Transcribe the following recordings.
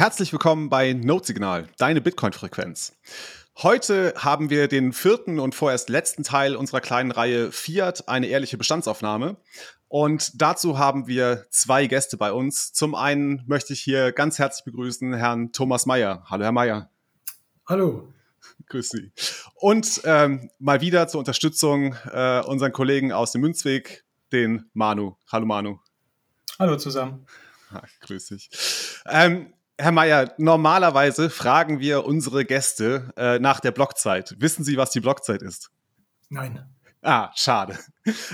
Herzlich willkommen bei Notesignal, deine Bitcoin-Frequenz. Heute haben wir den vierten und vorerst letzten Teil unserer kleinen Reihe Fiat, eine ehrliche Bestandsaufnahme. Und dazu haben wir zwei Gäste bei uns. Zum einen möchte ich hier ganz herzlich begrüßen Herrn Thomas Meyer. Hallo, Herr Meyer. Hallo. Grüß Sie. Und ähm, mal wieder zur Unterstützung äh, unseren Kollegen aus dem Münzweg, den Manu. Hallo, Manu. Hallo zusammen. Ha, grüß dich. Ähm, Herr Mayer, normalerweise fragen wir unsere Gäste äh, nach der Blockzeit. Wissen Sie, was die Blockzeit ist? Nein. Ah, schade.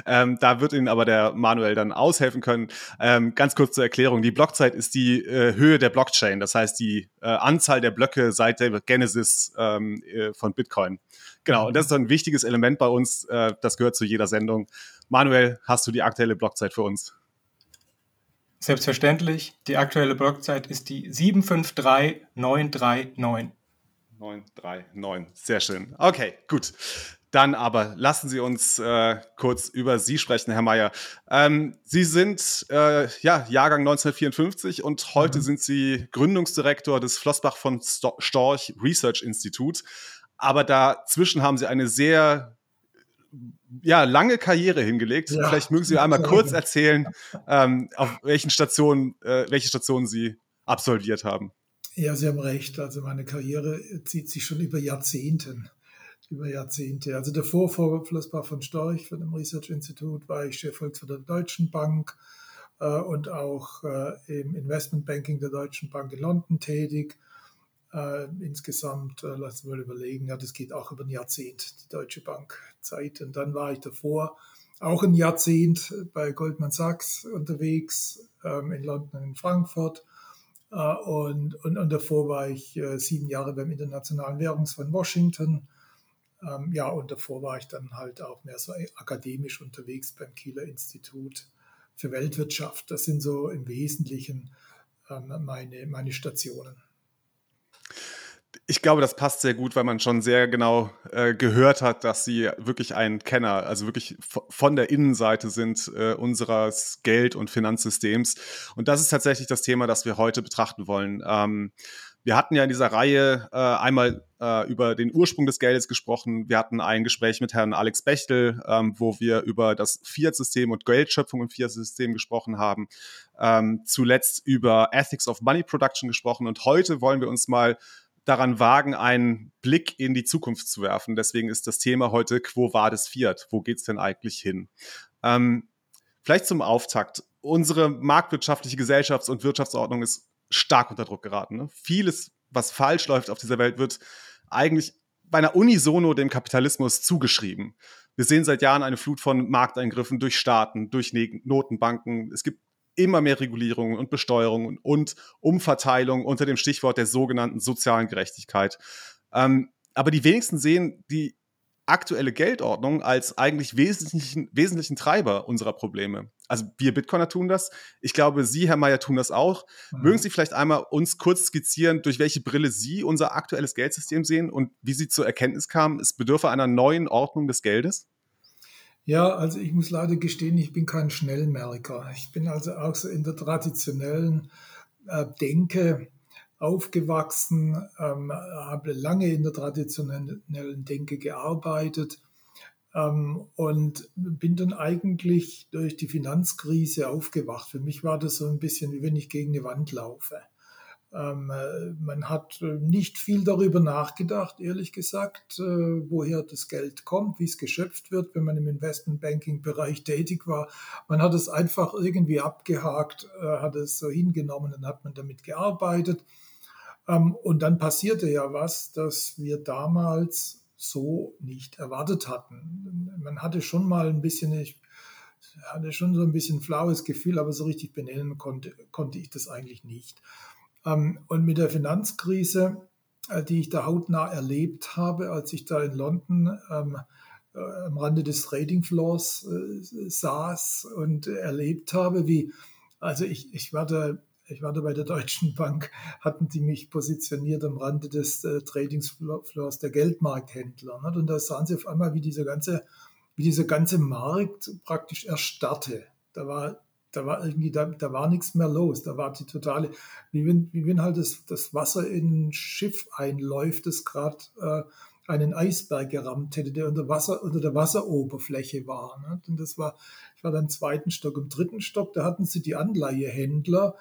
Ähm, da wird Ihnen aber der Manuel dann aushelfen können. Ähm, ganz kurz zur Erklärung. Die Blockzeit ist die äh, Höhe der Blockchain, das heißt die äh, Anzahl der Blöcke seit der Genesis ähm, äh, von Bitcoin. Genau, und das ist ein wichtiges Element bei uns. Äh, das gehört zu jeder Sendung. Manuel, hast du die aktuelle Blockzeit für uns? Selbstverständlich. Die aktuelle Blockzeit ist die 753939. 939, sehr schön. Okay, gut. Dann aber lassen Sie uns äh, kurz über Sie sprechen, Herr Mayer. Ähm, Sie sind äh, ja, Jahrgang 1954 und heute mhm. sind Sie Gründungsdirektor des Flossbach von Storch Research Institute. Aber dazwischen haben Sie eine sehr ja, lange Karriere hingelegt. Ja, Vielleicht mögen Sie einmal kurz erzählen, ähm, auf welchen Stationen, äh, welche Stationen Sie absolviert haben. Ja, Sie haben recht. Also meine Karriere zieht sich schon über Jahrzehnten. Über Jahrzehnte. Also davor vor Flossbach von Storch von dem Research Institut war ich Chefvolkswirt der Deutschen Bank äh, und auch äh, im Investmentbanking der Deutschen Bank in London tätig äh, insgesamt, äh, lassen wir mal überlegen, ja, das geht auch über ein Jahrzehnt, die Deutsche Bank Zeit. Und dann war ich davor auch ein Jahrzehnt bei Goldman Sachs unterwegs, ähm, in London in Frankfurt. Äh, und, und, und, davor war ich äh, sieben Jahre beim Internationalen Währungsfonds Washington. Ähm, ja, und davor war ich dann halt auch mehr so akademisch unterwegs beim Kieler Institut für Weltwirtschaft. Das sind so im Wesentlichen ähm, meine, meine Stationen ich glaube, das passt sehr gut, weil man schon sehr genau äh, gehört hat, dass sie wirklich ein Kenner, also wirklich von der Innenseite sind äh, unseres Geld- und Finanzsystems. Und das ist tatsächlich das Thema, das wir heute betrachten wollen. Ähm, wir hatten ja in dieser Reihe äh, einmal äh, über den Ursprung des Geldes gesprochen. Wir hatten ein Gespräch mit Herrn Alex Bechtel, ähm, wo wir über das Fiat-System und Geldschöpfung im Fiat-System gesprochen haben. Ähm, zuletzt über Ethics of Money Production gesprochen. Und heute wollen wir uns mal daran wagen, einen Blick in die Zukunft zu werfen. Deswegen ist das Thema heute, Quo Vadis Fiat? Wo geht's denn eigentlich hin? Ähm, vielleicht zum Auftakt. Unsere marktwirtschaftliche Gesellschafts- und Wirtschaftsordnung ist stark unter Druck geraten. Ne? Vieles, was falsch läuft auf dieser Welt, wird eigentlich bei einer Unisono dem Kapitalismus zugeschrieben. Wir sehen seit Jahren eine Flut von Markteingriffen durch Staaten, durch Notenbanken. Es gibt immer mehr Regulierungen und Besteuerungen und Umverteilung unter dem Stichwort der sogenannten sozialen Gerechtigkeit. Ähm, aber die wenigsten sehen die aktuelle Geldordnung als eigentlich wesentlichen, wesentlichen Treiber unserer Probleme. Also wir Bitcoiner tun das. Ich glaube, Sie, Herr Mayer, tun das auch. Mhm. Mögen Sie vielleicht einmal uns kurz skizzieren, durch welche Brille Sie unser aktuelles Geldsystem sehen und wie Sie zur Erkenntnis kamen, es bedürfe einer neuen Ordnung des Geldes? Ja, also ich muss leider gestehen, ich bin kein Schnellmerker. Ich bin also auch so in der traditionellen äh, Denke aufgewachsen, ähm, habe lange in der traditionellen Denke gearbeitet ähm, und bin dann eigentlich durch die Finanzkrise aufgewacht. Für mich war das so ein bisschen, wie wenn ich gegen eine Wand laufe. Ähm, äh, man hat äh, nicht viel darüber nachgedacht, ehrlich gesagt, äh, woher das Geld kommt, wie es geschöpft wird, wenn man im Investmentbanking-Bereich tätig war. Man hat es einfach irgendwie abgehakt, hat es so hingenommen und hat man damit gearbeitet. Ähm, und dann passierte ja was, das wir damals so nicht erwartet hatten. Man hatte schon mal ein bisschen, ich hatte schon so ein bisschen flaues Gefühl, aber so richtig benennen konnte, konnte ich das eigentlich nicht. Ähm, und mit der Finanzkrise, äh, die ich da hautnah erlebt habe, als ich da in London ähm, äh, am Rande des Trading Floors äh, saß und erlebt habe, wie, also ich, ich war da ich war da bei der Deutschen Bank, hatten die mich positioniert am Rande des äh, Tradingsfloors der Geldmarkthändler. Ne? Und da sahen sie auf einmal, wie dieser ganze, wie dieser ganze Markt praktisch erstarrte. Da war da war irgendwie, da, da war nichts mehr los. Da war die totale, wie wenn, wie wenn halt das, das Wasser in ein Schiff einläuft, das gerade äh, einen Eisberg gerammt hätte, der unter Wasser, unter der Wasseroberfläche war. Ne? Und das war, ich war dann im zweiten Stock. Im dritten Stock, da hatten sie die Anleihehändler,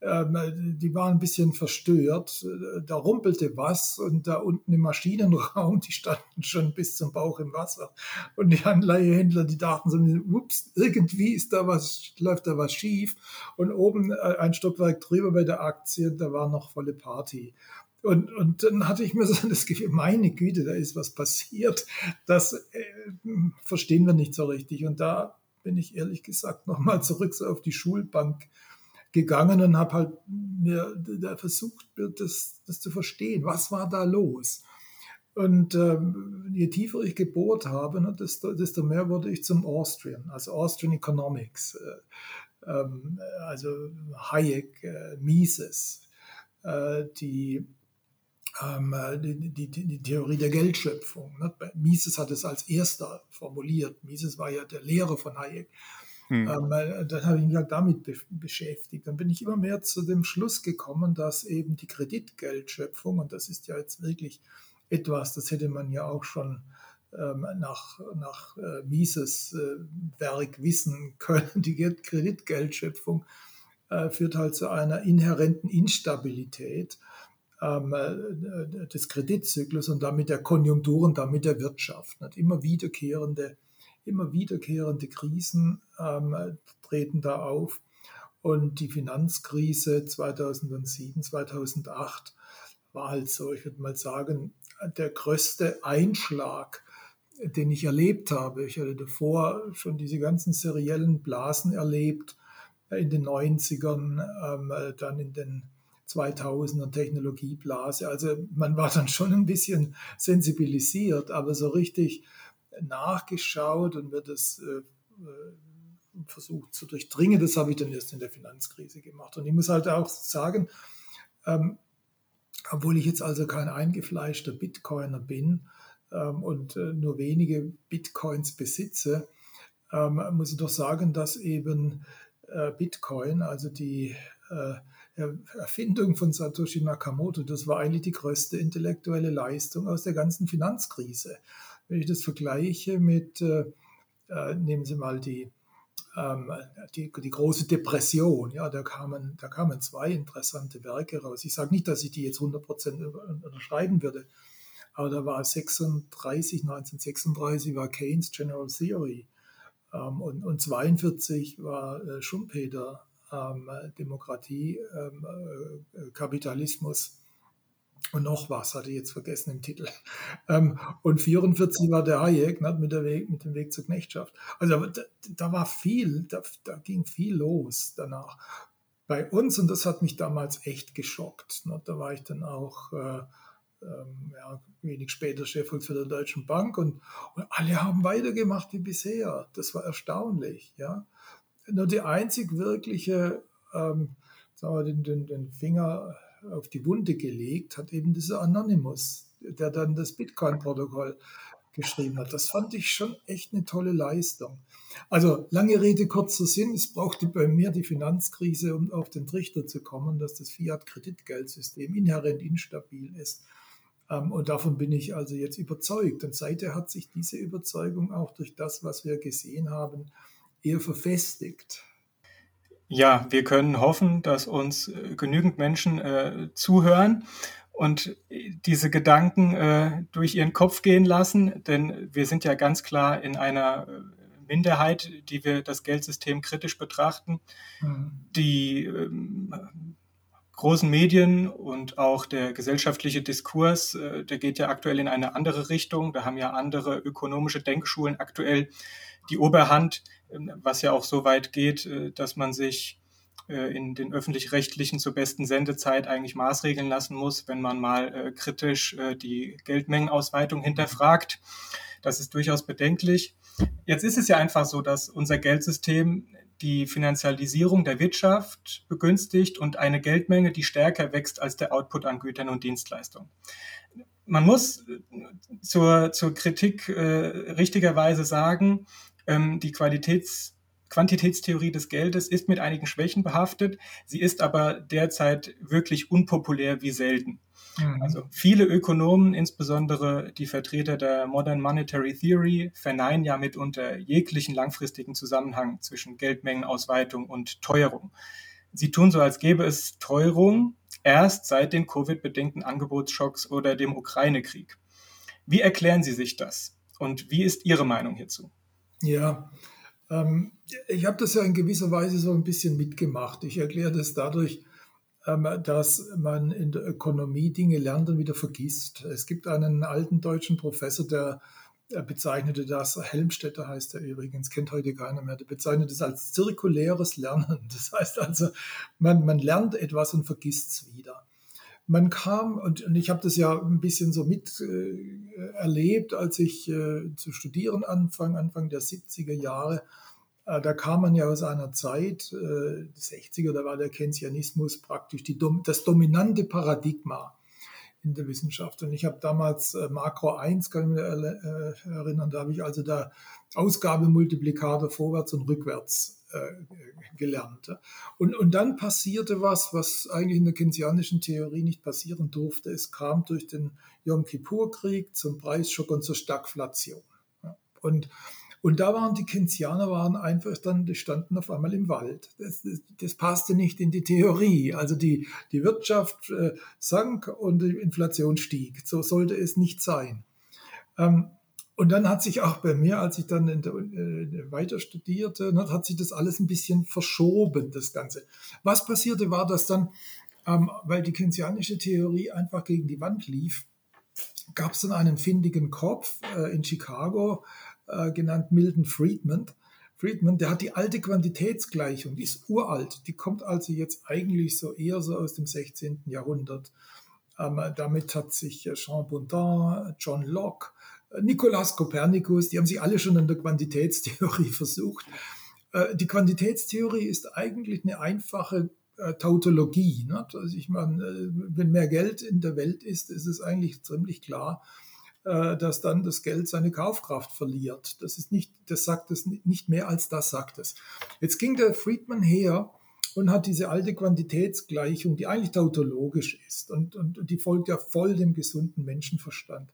die waren ein bisschen verstört. Da rumpelte was und da unten im Maschinenraum, die standen schon bis zum Bauch im Wasser. Und die Anleihehändler, die dachten so, ups, irgendwie ist da was, läuft da was schief. Und oben äh, ein Stockwerk drüber bei der Aktie, da war noch volle Party. Und, und dann hatte ich mir so das Gefühl, meine Güte, da ist was passiert. Das äh, verstehen wir nicht so richtig. Und da bin ich ehrlich gesagt nochmal zurück so auf die Schulbank gegangen und habe halt mir da versucht, das, das zu verstehen. Was war da los? Und ähm, je tiefer ich gebohrt habe, ne, desto, desto mehr wurde ich zum Austrian, also Austrian Economics, äh, ähm, also Hayek, äh, Mises, äh, die, ähm, die, die, die, Theorie der Geldschöpfung. Ne? Mises hat es als erster formuliert. Mises war ja der Lehrer von Hayek. Hm. Ähm, dann habe ich mich halt damit be beschäftigt. Dann bin ich immer mehr zu dem Schluss gekommen, dass eben die Kreditgeldschöpfung, und das ist ja jetzt wirklich etwas, das hätte man ja auch schon ähm, nach, nach äh, Mises äh, Werk wissen können, die Kreditgeldschöpfung führt halt zu einer inhärenten Instabilität ähm, äh, des Kreditzyklus und damit der Konjunkturen, damit der Wirtschaft. Immer wiederkehrende immer wiederkehrende Krisen ähm, treten da auf. Und die Finanzkrise 2007, 2008 war halt so, ich würde mal sagen, der größte Einschlag, den ich erlebt habe. Ich hatte davor schon diese ganzen seriellen Blasen erlebt, in den 90ern, ähm, dann in den 2000er Technologieblase. Also man war dann schon ein bisschen sensibilisiert, aber so richtig nachgeschaut und mir das äh, äh, versucht zu durchdringen. Das habe ich dann erst in der Finanzkrise gemacht. Und ich muss halt auch sagen, ähm, obwohl ich jetzt also kein eingefleischter Bitcoiner bin ähm, und äh, nur wenige Bitcoins besitze, ähm, muss ich doch sagen, dass eben äh, Bitcoin, also die äh, Erfindung von Satoshi Nakamoto, das war eigentlich die größte intellektuelle Leistung aus der ganzen Finanzkrise. Wenn ich das vergleiche mit, äh, äh, nehmen Sie mal die, ähm, die, die, große Depression, ja, da kamen, da kamen zwei interessante Werke raus. Ich sage nicht, dass ich die jetzt 100% unterschreiben würde, aber da war 36, 1936 war Keynes General Theory ähm, und, und 42 war äh, Schumpeter ähm, Demokratie, ähm, äh, Kapitalismus und noch was, hatte ich jetzt vergessen im Titel. Ähm, und 44 war der Hayek ne, mit, der Weg, mit dem Weg zur Knechtschaft. Also da, da war viel, da, da, ging viel los danach. Bei uns, und das hat mich damals echt geschockt, ne, da war ich dann auch äh, ähm, ja, wenig später Chefvolkswirt der Deutschen Bank und, und, alle haben weitergemacht wie bisher. Das war erstaunlich. Ja. Nur die einzig wirkliche, ähm, sagen wir, den, den, den Finger auf die Wunde gelegt, hat eben dieser Anonymous, der dann das Bitcoin-Protokoll geschrieben hat. Das fand ich schon echt eine tolle Leistung. Also lange Rede, kurzer Sinn, es brauchte bei mir die Finanzkrise, um auf den Trichter zu kommen, dass das Fiat-Kreditgeldsystem inhärent instabil ist. Ähm, und davon bin ich also jetzt überzeugt. Und seither hat sich diese Überzeugung auch durch das, was wir gesehen haben, eher verfestigt. Ja, wir können hoffen, dass uns äh, genügend Menschen äh, zuhören und diese Gedanken äh, durch ihren Kopf gehen lassen, denn wir sind ja ganz klar in einer äh, Minderheit, die wir das Geldsystem kritisch betrachten. Mhm. Die ähm, großen Medien und auch der gesellschaftliche Diskurs, äh, der geht ja aktuell in eine andere Richtung. Da haben ja andere ökonomische Denkschulen aktuell die Oberhand was ja auch so weit geht, äh, dass man sich äh, in den öffentlich-rechtlichen zur besten Sendezeit eigentlich maßregeln lassen muss, wenn man mal äh, kritisch die Geldmengenausweitung hinterfragt. Das ist durchaus bedenklich. Jetzt ist es ja einfach so, dass unser Geldsystem die Finanzialisierung der Wirtschaft begünstigt und eine Geldmenge, die stärker wächst als der Output an Gütern und Dienstleistungen. Man muss zur, zur Kritik äh, richtigerweise sagen, ähm, die Qualitäts Quantitätstheorie des Geldes ist mit einigen Schwächen behaftet. Sie ist aber derzeit wirklich unpopulär wie selten. Mhm. Also viele Ökonomen, insbesondere die Vertreter der Modern Monetary Theory, verneinen ja mitunter jeglichen langfristigen Zusammenhang zwischen Geldmengenausweitung und Teuerung. Sie tun so, als gäbe es Teuerung erst seit den Covid-bedingten Angebotsschocks oder dem Ukraine-Krieg. Wie erklären Sie sich das? Und wie ist Ihre Meinung hierzu? Ja, ähm, ich habe das ja in gewisser Weise so ein bisschen mitgemacht. Ich erkläre das dadurch, ähm, dass man in der Ökonomie Dinge lernt und wieder vergisst. Es gibt einen alten deutschen Professor, der bezeichnete das, Helmstetter heißt er übrigens, kennt heute keiner mehr, der bezeichnet es als zirkuläres Lernen. Das heißt also, man, man lernt etwas und vergisst es wieder man kam, und, und ich habe das ja ein bisschen so mit äh, erlebt, als ich äh, zu studieren anfang, Anfang der 70er Jahre. Äh, da kam man ja aus einer Zeit, äh, die 60er, da war der Keynesianismus praktisch die, das dominante Paradigma in der Wissenschaft. Und ich habe damals äh, Makro 1, kann ich mich äh, erinnern, da habe ich also da Ausgabemultiplikator vorwärts und rückwärts äh, gelernt. Und, und dann passierte was, was eigentlich in der keynesianischen Theorie nicht passieren durfte. Es kam durch den Yom Kippur-Krieg zum Preisschock und zur Stagflation. Und, und da waren die Keynesianer waren einfach dann, die standen auf einmal im Wald. Das, das, das passte nicht in die Theorie. Also die, die Wirtschaft äh, sank und die Inflation stieg. So sollte es nicht sein. Ähm, und dann hat sich auch bei mir, als ich dann der, äh, weiter studierte, ne, hat sich das alles ein bisschen verschoben, das Ganze. Was passierte war, dass dann, ähm, weil die keynesianische Theorie einfach gegen die Wand lief, gab es dann einen findigen Kopf äh, in Chicago, äh, genannt Milton Friedman. Friedman, der hat die alte Quantitätsgleichung, die ist uralt, die kommt also jetzt eigentlich so eher so aus dem 16. Jahrhundert. Ähm, damit hat sich äh, Jean Baudin, John Locke, Nikolaus Kopernikus, die haben sich alle schon an der Quantitätstheorie versucht. Äh, die Quantitätstheorie ist eigentlich eine einfache äh, Tautologie. Also ich meine, äh, wenn mehr Geld in der Welt ist, ist es eigentlich ziemlich klar, dass dann das Geld seine Kaufkraft verliert. Das ist nicht, das sagt es nicht mehr als das sagt es. Jetzt ging der Friedman her und hat diese alte Quantitätsgleichung, die eigentlich tautologisch ist und, und die folgt ja voll dem gesunden Menschenverstand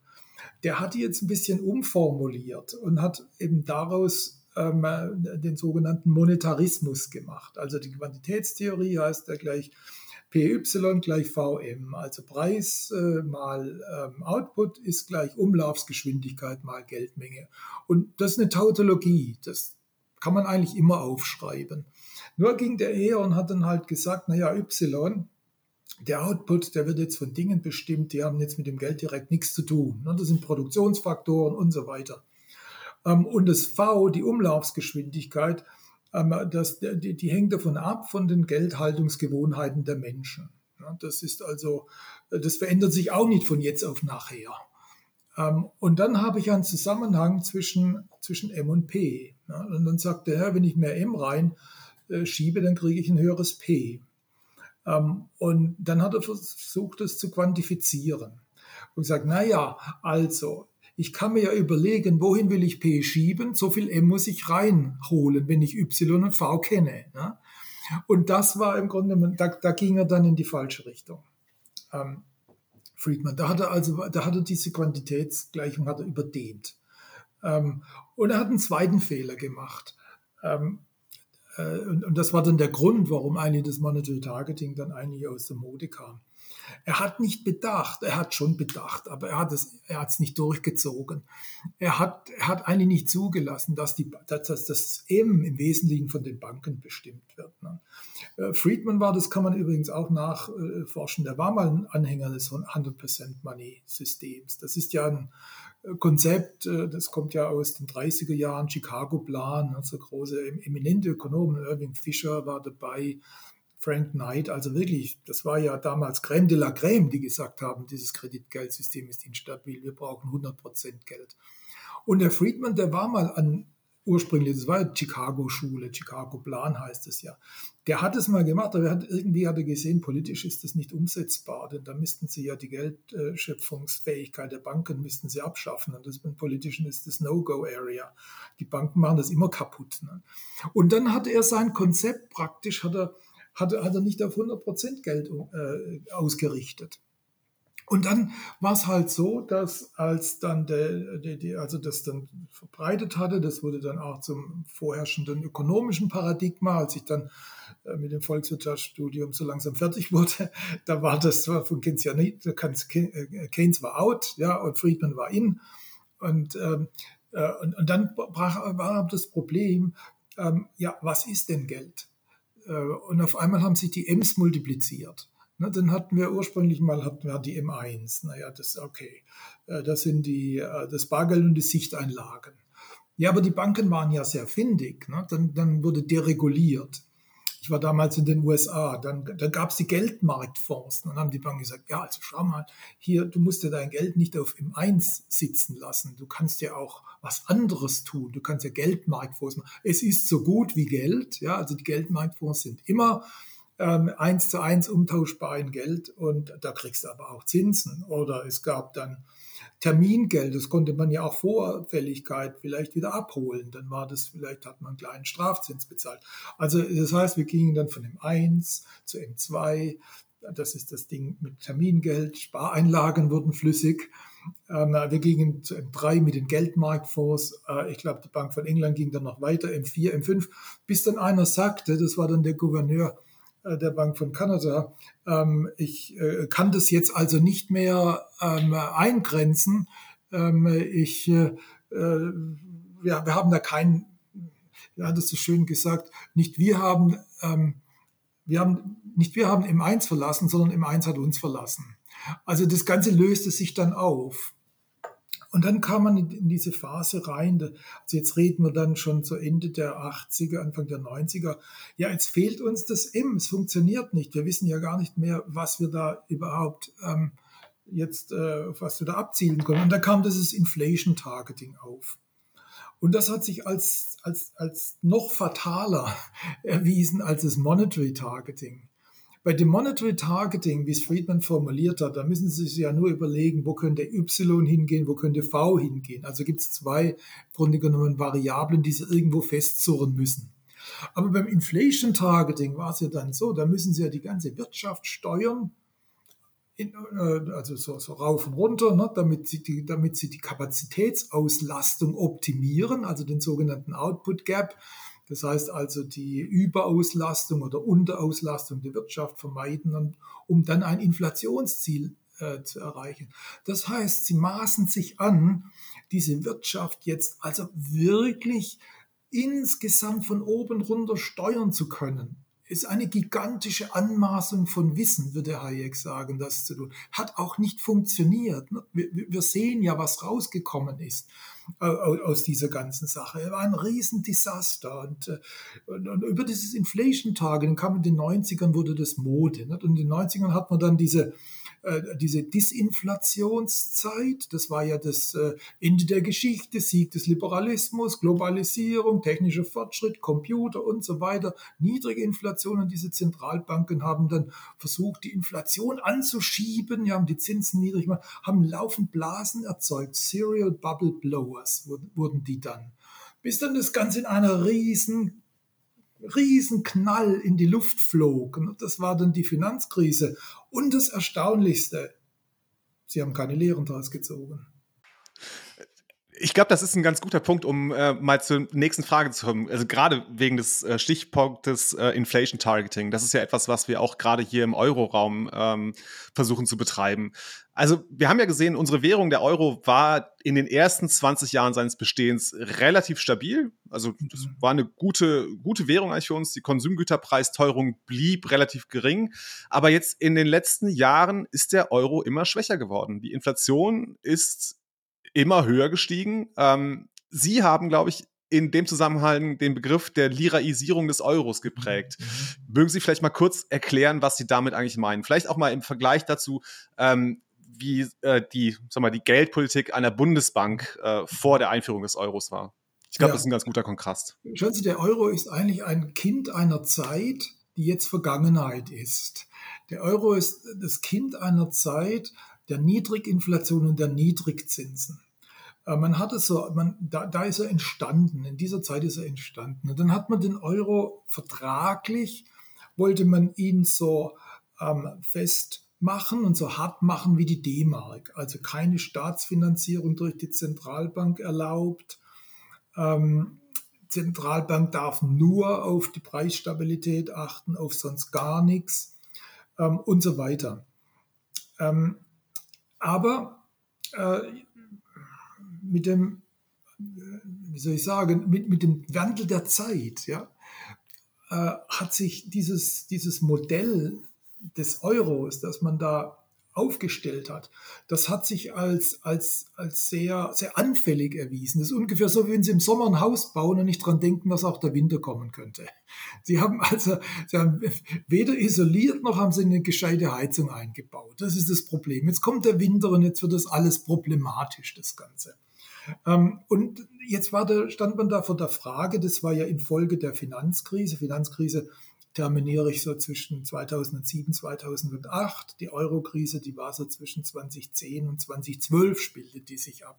der hat die jetzt ein bisschen umformuliert und hat eben daraus ähm, den sogenannten Monetarismus gemacht. Also die Quantitätstheorie heißt ja gleich PY gleich VM, also Preis äh, mal ähm, Output ist gleich Umlaufsgeschwindigkeit mal Geldmenge. Und das ist eine Tautologie, das kann man eigentlich immer aufschreiben. Nur ging der eher und hat dann halt gesagt, naja, Y der Output, der wird jetzt von Dingen bestimmt, die haben jetzt mit dem Geld direkt nichts zu tun. Ne? Das sind Produktionsfaktoren und so weiter. Ähm, und das V, die Umlaufsgeschwindigkeit, ähm, das, die, die hängt davon ab von den Geldhaltungsgewohnheiten der Menschen. Das ist also, das verändert sich auch nicht von jetzt auf nachher. Ähm, und dann habe ich einen Zusammenhang zwischen, zwischen M und P. Und dann sagt der Herr, wenn ich mehr M rein äh, schiebe, dann kriege ich ein höheres P. Ähm, und dann hat er versucht, es zu quantifizieren und gesagt, na ja, also, ich kann mir ja überlegen, wohin will ich P schieben, so viel M muss ich reinholen, wenn ich Y und V kenne. Ne? Und das war im Grunde, da, da ging er dann in die falsche Richtung. Ähm, Friedman, da hat er also, da hat er diese Quantitätsgleichung hat er überdehnt. Ähm, und er hat einen zweiten Fehler gemacht. Ähm, äh, und, und das war dann der Grund, warum eigentlich das Monetary Targeting dann eigentlich aus der Mode kam. Er hat nicht bedacht, er hat schon bedacht, aber er hat es, er hat es nicht durchgezogen. Er hat, er hat eigentlich nicht zugelassen, dass, die, dass, das M im Wesentlichen von den Banken bestimmt wird. Ne? Äh, Friedman war, das kann man übrigens auch nachforschen, der war mal ein Anhänger des 100% Money Systems. Das ist ja ein Konzept, äh, das kommt ja aus den 30er Jahren, Chicago-Plan, also große eminente Ökonomen, Irving Fisher war dabei, Frank Knight, also wirklich, das war ja damals Crème de la Crème, die gesagt haben, dieses Kreditgeldsystem ist instabil, wir brauchen 100% Geld. Und der Friedman, der war mal an ursprünglich, das war Chicago-Schule, Chicago-Plan heißt es ja. Der hat es mal gemacht, aber er hat, irgendwie hat er gesehen, politisch ist das nicht umsetzbar, denn da müssten sie ja die Geldschöpfungsfähigkeit der Banken müssten sie abschaffen und das im Politischen ist das No-Go-Area. Die Banken machen das immer kaputt. Ne? Und dann hat er sein Konzept praktisch, hat er, hat, hat er nicht auf 100% Geld äh, ausgerichtet. Und dann war es halt so, dass als dann der, der, der, also das dann verbreitet hatte, das wurde dann auch zum vorherrschenden ökonomischen Paradigma, als ich dann äh, mit dem Volkswirtschaftsstudium so langsam fertig wurde, da war das war von Keynes ja nicht, äh, Keynes war out, ja, und Friedman war in. Und, ähm, äh, und, und dann brach, war das Problem, ähm, ja, was ist denn Geld? Äh, und auf einmal haben sich die M's multipliziert. Na, dann hatten wir ursprünglich mal hatten wir die M1. Naja, das ist okay. Äh, das sind die, äh, das Bargeld und die Sichteinlagen. Ja, aber die Banken waren ja sehr findig. Ne? Dann, dann wurde dereguliert. Ich war damals in den USA, dann, dann gab es die Geldmarktfonds. Dann haben die Banken gesagt, ja, also schau mal, hier, du musst ja dein Geld nicht auf M1 sitzen lassen. Du kannst ja auch was anderes tun. Du kannst ja Geldmarktfonds machen. Es ist so gut wie Geld. Ja, also die Geldmarktfonds sind immer eins zu eins umtauschbar in Geld und da kriegst du aber auch Zinsen. Oder es gab dann Termingeld, das konnte man ja auch vor Fälligkeit vielleicht wieder abholen. Dann war das, vielleicht hat man einen kleinen Strafzins bezahlt. Also das heißt, wir gingen dann von M1 zu M2. Das ist das Ding mit Termingeld. Spareinlagen wurden flüssig. Ähm, wir gingen zu M3 mit den Geldmarktfonds. Äh, ich glaube, die Bank von England ging dann noch weiter, M4, M5, bis dann einer sagte, das war dann der Gouverneur, der Bank von Kanada. Ähm, ich äh, kann das jetzt also nicht mehr ähm, eingrenzen. Ähm, ich, äh, ja, wir haben da keinen, ja, das so schön gesagt, nicht wir haben, wir haben, nicht wir haben M1 verlassen, sondern M1 hat uns verlassen. Also das Ganze löste sich dann auf. Und dann kam man in diese Phase rein, also jetzt reden wir dann schon zu Ende der 80er, Anfang der 90er. Ja, jetzt fehlt uns das M, es funktioniert nicht. Wir wissen ja gar nicht mehr, was wir da überhaupt ähm, jetzt, äh, was wir da abzielen können. Und da kam dieses Inflation Targeting auf. Und das hat sich als, als, als noch fataler erwiesen als das Monetary Targeting. Bei dem Monetary Targeting, wie es Friedman formuliert hat, da müssen Sie sich ja nur überlegen, wo könnte Y hingehen, wo könnte V hingehen. Also gibt es zwei im Grunde genommen Variablen, die Sie irgendwo festzurren müssen. Aber beim Inflation Targeting war es ja dann so, da müssen Sie ja die ganze Wirtschaft steuern, in, äh, also so, so rauf und runter, ne, damit, sie die, damit sie die Kapazitätsauslastung optimieren, also den sogenannten Output Gap. Das heißt also die Überauslastung oder Unterauslastung der Wirtschaft vermeiden, um dann ein Inflationsziel äh, zu erreichen. Das heißt, sie maßen sich an, diese Wirtschaft jetzt also wirklich insgesamt von oben runter steuern zu können ist eine gigantische Anmaßung von Wissen, würde Hayek sagen, das zu tun. Hat auch nicht funktioniert. Wir, wir sehen ja, was rausgekommen ist äh, aus dieser ganzen Sache. Er war ein Riesendesaster. Und, äh, und, und über dieses Inflation-Tage, dann kam in den 90ern, wurde das Mode. Und in den 90ern hat man dann diese diese Disinflationszeit, das war ja das äh, Ende der Geschichte, Sieg des Liberalismus, Globalisierung, technischer Fortschritt, Computer und so weiter, niedrige Inflation und diese Zentralbanken haben dann versucht, die Inflation anzuschieben, ja, haben die Zinsen niedrig gemacht, haben laufend Blasen erzeugt, Serial Bubble Blowers wurden die dann. Bis dann das Ganze in einer riesen Riesenknall in die Luft flog. Und das war dann die Finanzkrise. Und das Erstaunlichste, sie haben keine Lehren daraus gezogen. Ich glaube, das ist ein ganz guter Punkt, um äh, mal zur nächsten Frage zu kommen. Also gerade wegen des äh, Stichpunktes äh, Inflation Targeting. Das ist ja etwas, was wir auch gerade hier im Euroraum ähm, versuchen zu betreiben. Also wir haben ja gesehen, unsere Währung, der Euro, war in den ersten 20 Jahren seines Bestehens relativ stabil. Also das mhm. war eine gute, gute Währung eigentlich für uns. Die Konsumgüterpreisteuerung blieb relativ gering. Aber jetzt in den letzten Jahren ist der Euro immer schwächer geworden. Die Inflation ist immer höher gestiegen. Ähm, Sie haben, glaube ich, in dem Zusammenhang den Begriff der Liraisierung des Euros geprägt. Mhm. mhm. Mögen Sie vielleicht mal kurz erklären, was Sie damit eigentlich meinen? Vielleicht auch mal im Vergleich dazu, ähm, wie äh, die, sag mal, die Geldpolitik einer Bundesbank äh, vor der Einführung des Euros war. Ich glaube, ja. das ist ein ganz guter Kontrast. Schauen Sie, der Euro ist eigentlich ein Kind einer Zeit, die jetzt Vergangenheit ist. Der Euro ist das Kind einer Zeit der Niedriginflation und der Niedrigzinsen. Äh, man hat es so, man, da, da ist er entstanden, in dieser Zeit ist er entstanden. Und dann hat man den Euro vertraglich, wollte man ihn so ähm, festmachen und so hart machen wie die D-Mark. Also keine Staatsfinanzierung durch die Zentralbank erlaubt. Ähm, Zentralbank darf nur auf die Preisstabilität achten, auf sonst gar nichts ähm, und so weiter. Ähm, aber äh, mit dem, wie soll ich sagen, mit, mit dem Wandel der Zeit, ja, äh, hat sich dieses, dieses Modell des Euros, das man da aufgestellt hat, das hat sich als, als, als sehr, sehr anfällig erwiesen. Das ist ungefähr so, wie wenn Sie im Sommer ein Haus bauen und nicht dran denken, dass auch der Winter kommen könnte. Sie haben also Sie haben weder isoliert noch haben Sie eine gescheite Heizung eingebaut. Das ist das Problem. Jetzt kommt der Winter und jetzt wird das alles problematisch, das Ganze. Ähm, und jetzt war der, stand man da vor der Frage, das war ja infolge der Finanzkrise. Finanzkrise terminiere ich so zwischen 2007, 2008. Die Euro-Krise, die war so zwischen 2010 und 2012 spielte die sich ab.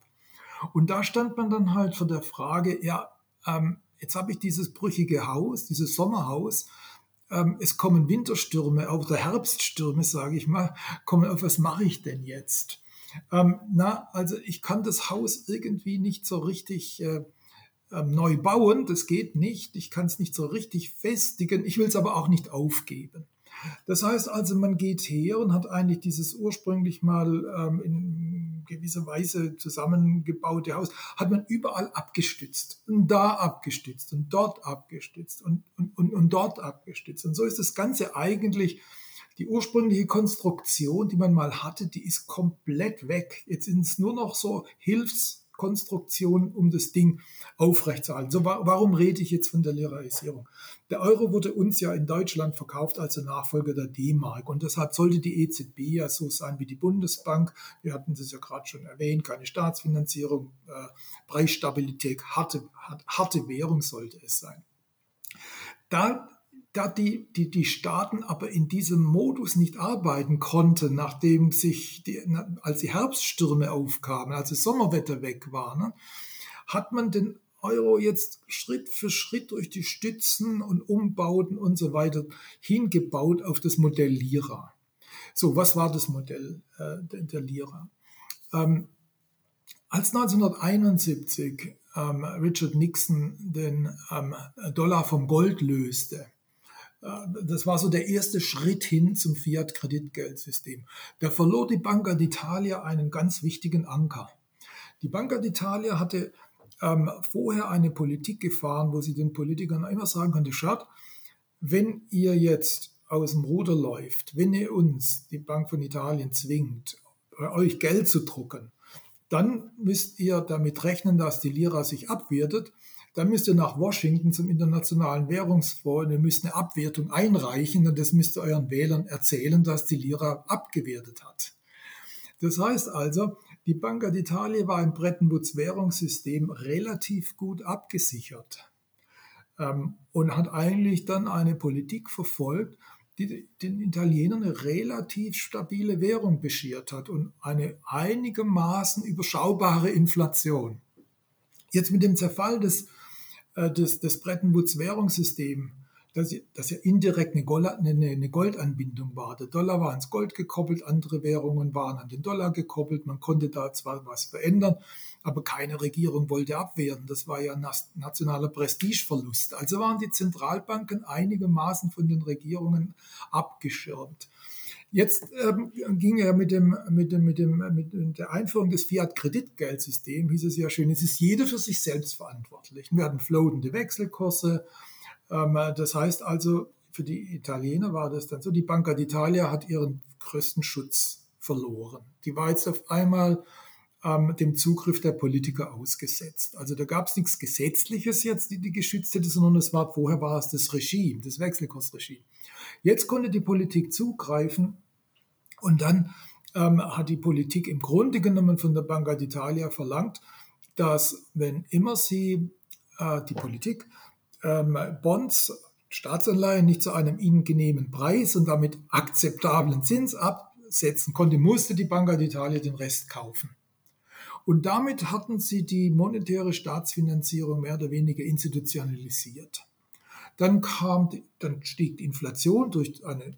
Und da stand man dann halt vor der Frage, ja, ähm, jetzt habe ich dieses brüchige Haus, dieses Sommerhaus, ähm, es kommen Winterstürme, auch der Herbststürme, sage ich mal, kommen auf, was mache ich denn jetzt? Ähm, na, also ich kann das Haus irgendwie nicht so richtig äh, ähm, neu bauen, das geht nicht. Ich kann es nicht so richtig festigen, ich will es aber auch nicht aufgeben. Das heißt also, man geht her und hat eigentlich dieses ursprünglich mal ähm, in gewisser Weise zusammengebaute Haus, hat man überall abgestützt und da abgestützt und dort abgestützt und, und, und, und dort abgestützt. Und so ist das Ganze eigentlich die ursprüngliche Konstruktion, die man mal hatte, die ist komplett weg. Jetzt sind es nur noch so Hilfskonstruktionen, um das Ding aufrechtzuerhalten. So, warum rede ich jetzt von der Liraisierung? Der Euro wurde uns ja in Deutschland verkauft als der Nachfolger der D-Mark und deshalb sollte die EZB ja so sein wie die Bundesbank. Wir hatten das ja gerade schon erwähnt, keine Staatsfinanzierung, äh, Preisstabilität, harte, harte Währung sollte es sein. Da da die, die, die Staaten aber in diesem Modus nicht arbeiten konnten, nachdem sich, die, als die Herbststürme aufkamen, als das Sommerwetter weg war, ne, hat man den Euro jetzt Schritt für Schritt durch die Stützen und Umbauten und so weiter hingebaut auf das Modell Lira. So, was war das Modell äh, der, der, Lira? Ähm, als 1971 ähm, Richard Nixon den ähm, Dollar vom Gold löste, das war so der erste Schritt hin zum Fiat-Kreditgeldsystem. Da verlor die Banca d'Italia einen ganz wichtigen Anker. Die Banca d'Italia hatte ähm, vorher eine Politik gefahren, wo sie den Politikern immer sagen konnte, schaut, wenn ihr jetzt aus dem Ruder läuft, wenn ihr uns, die Bank von Italien, zwingt, euch Geld zu drucken, dann müsst ihr damit rechnen, dass die Lira sich abwertet dann müsst ihr nach Washington zum Internationalen Währungsfonds und ihr müsst eine Abwertung einreichen und das müsst ihr euren Wählern erzählen, dass die Lira abgewertet hat. Das heißt also, die Banca d'Italia war im Bretton Woods Währungssystem relativ gut abgesichert ähm, und hat eigentlich dann eine Politik verfolgt, die den Italienern eine relativ stabile Währung beschert hat und eine einigermaßen überschaubare Inflation. Jetzt mit dem Zerfall des äh, das, das Bretton Woods Währungssystem, das, das ja indirekt eine, Gold, eine, eine Goldanbindung war. Der Dollar war ans Gold gekoppelt, andere Währungen waren an den Dollar gekoppelt. Man konnte da zwar was verändern, aber keine Regierung wollte abwehren. Das war ja nationaler Prestigeverlust. Also waren die Zentralbanken einigermaßen von den Regierungen abgeschirmt. Jetzt ähm, ging ja mit, dem, mit, dem, mit, dem, mit der Einführung des Fiat-Kreditgeldsystems, hieß es ja schön, es ist jeder für sich selbst verantwortlich. Wir hatten floatende Wechselkurse. Ähm, das heißt also, für die Italiener war das dann so, die Banca d'Italia hat ihren größten Schutz verloren. Die war jetzt auf einmal ähm, dem Zugriff der Politiker ausgesetzt. Also da gab es nichts Gesetzliches jetzt, die die geschützt hätte, sondern es war, vorher war es das Regime, das Wechselkursregime. Jetzt konnte die Politik zugreifen und dann ähm, hat die Politik im Grunde genommen von der Banca d'Italia verlangt, dass wenn immer sie äh, die Politik, ähm, Bonds, Staatsanleihen nicht zu einem ihnen genehmen Preis und damit akzeptablen Zins absetzen konnte, musste die Banca d'Italia den Rest kaufen. Und damit hatten sie die monetäre Staatsfinanzierung mehr oder weniger institutionalisiert. Dann kam, dann stieg die Inflation durch eine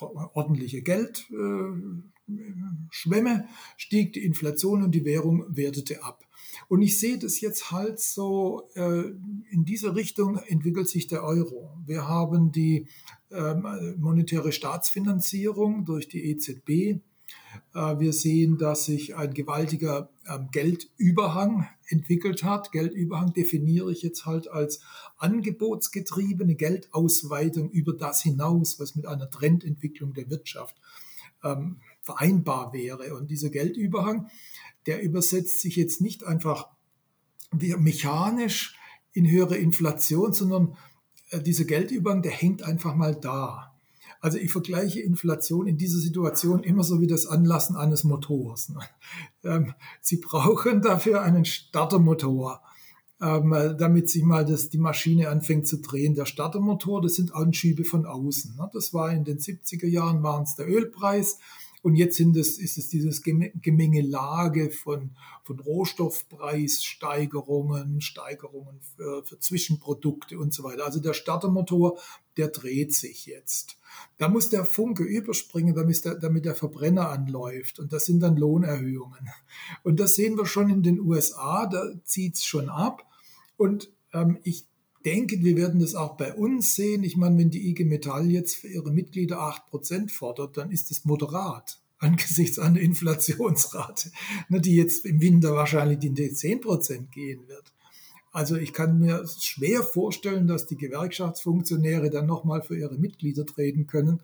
ordentliche Geldschwemme, stieg die Inflation und die Währung wertete ab. Und ich sehe das jetzt halt so, äh, in diese Richtung entwickelt sich der Euro. Wir haben die ähm, monetäre Staatsfinanzierung durch die EZB. Äh, wir sehen, dass sich ein gewaltiger ähm, Geldüberhang entwickelt hat. Geldüberhang definiere ich jetzt halt als angebotsgetriebene Geldausweitung über das hinaus, was mit einer Trendentwicklung der Wirtschaft ähm, vereinbar wäre. Und dieser Geldüberhang, der übersetzt sich jetzt nicht einfach mechanisch in höhere Inflation, sondern äh, dieser Geldüberhang, der hängt einfach mal da. Also ich vergleiche Inflation in dieser Situation immer so wie das Anlassen eines Motors. Ne? Ähm, Sie brauchen dafür einen Startermotor, ähm, damit sich mal das, die Maschine anfängt zu drehen. Der Startermotor, das sind Anschübe von außen. Ne? Das war in den 70er Jahren, waren es der Ölpreis. Und jetzt sind es, ist es dieses Gemengelage von, von Rohstoffpreissteigerungen, Steigerungen für, für Zwischenprodukte und so weiter. Also der Startermotor, der dreht sich jetzt. Da muss der Funke überspringen, damit der, damit der Verbrenner anläuft. Und das sind dann Lohnerhöhungen. Und das sehen wir schon in den USA, da zieht es schon ab. Und ähm, ich denke, wir werden das auch bei uns sehen. Ich meine, wenn die IG Metall jetzt für ihre Mitglieder acht Prozent fordert, dann ist es moderat angesichts einer Inflationsrate, ne, die jetzt im Winter wahrscheinlich in die zehn Prozent gehen wird. Also ich kann mir schwer vorstellen, dass die Gewerkschaftsfunktionäre dann nochmal für ihre Mitglieder treten können,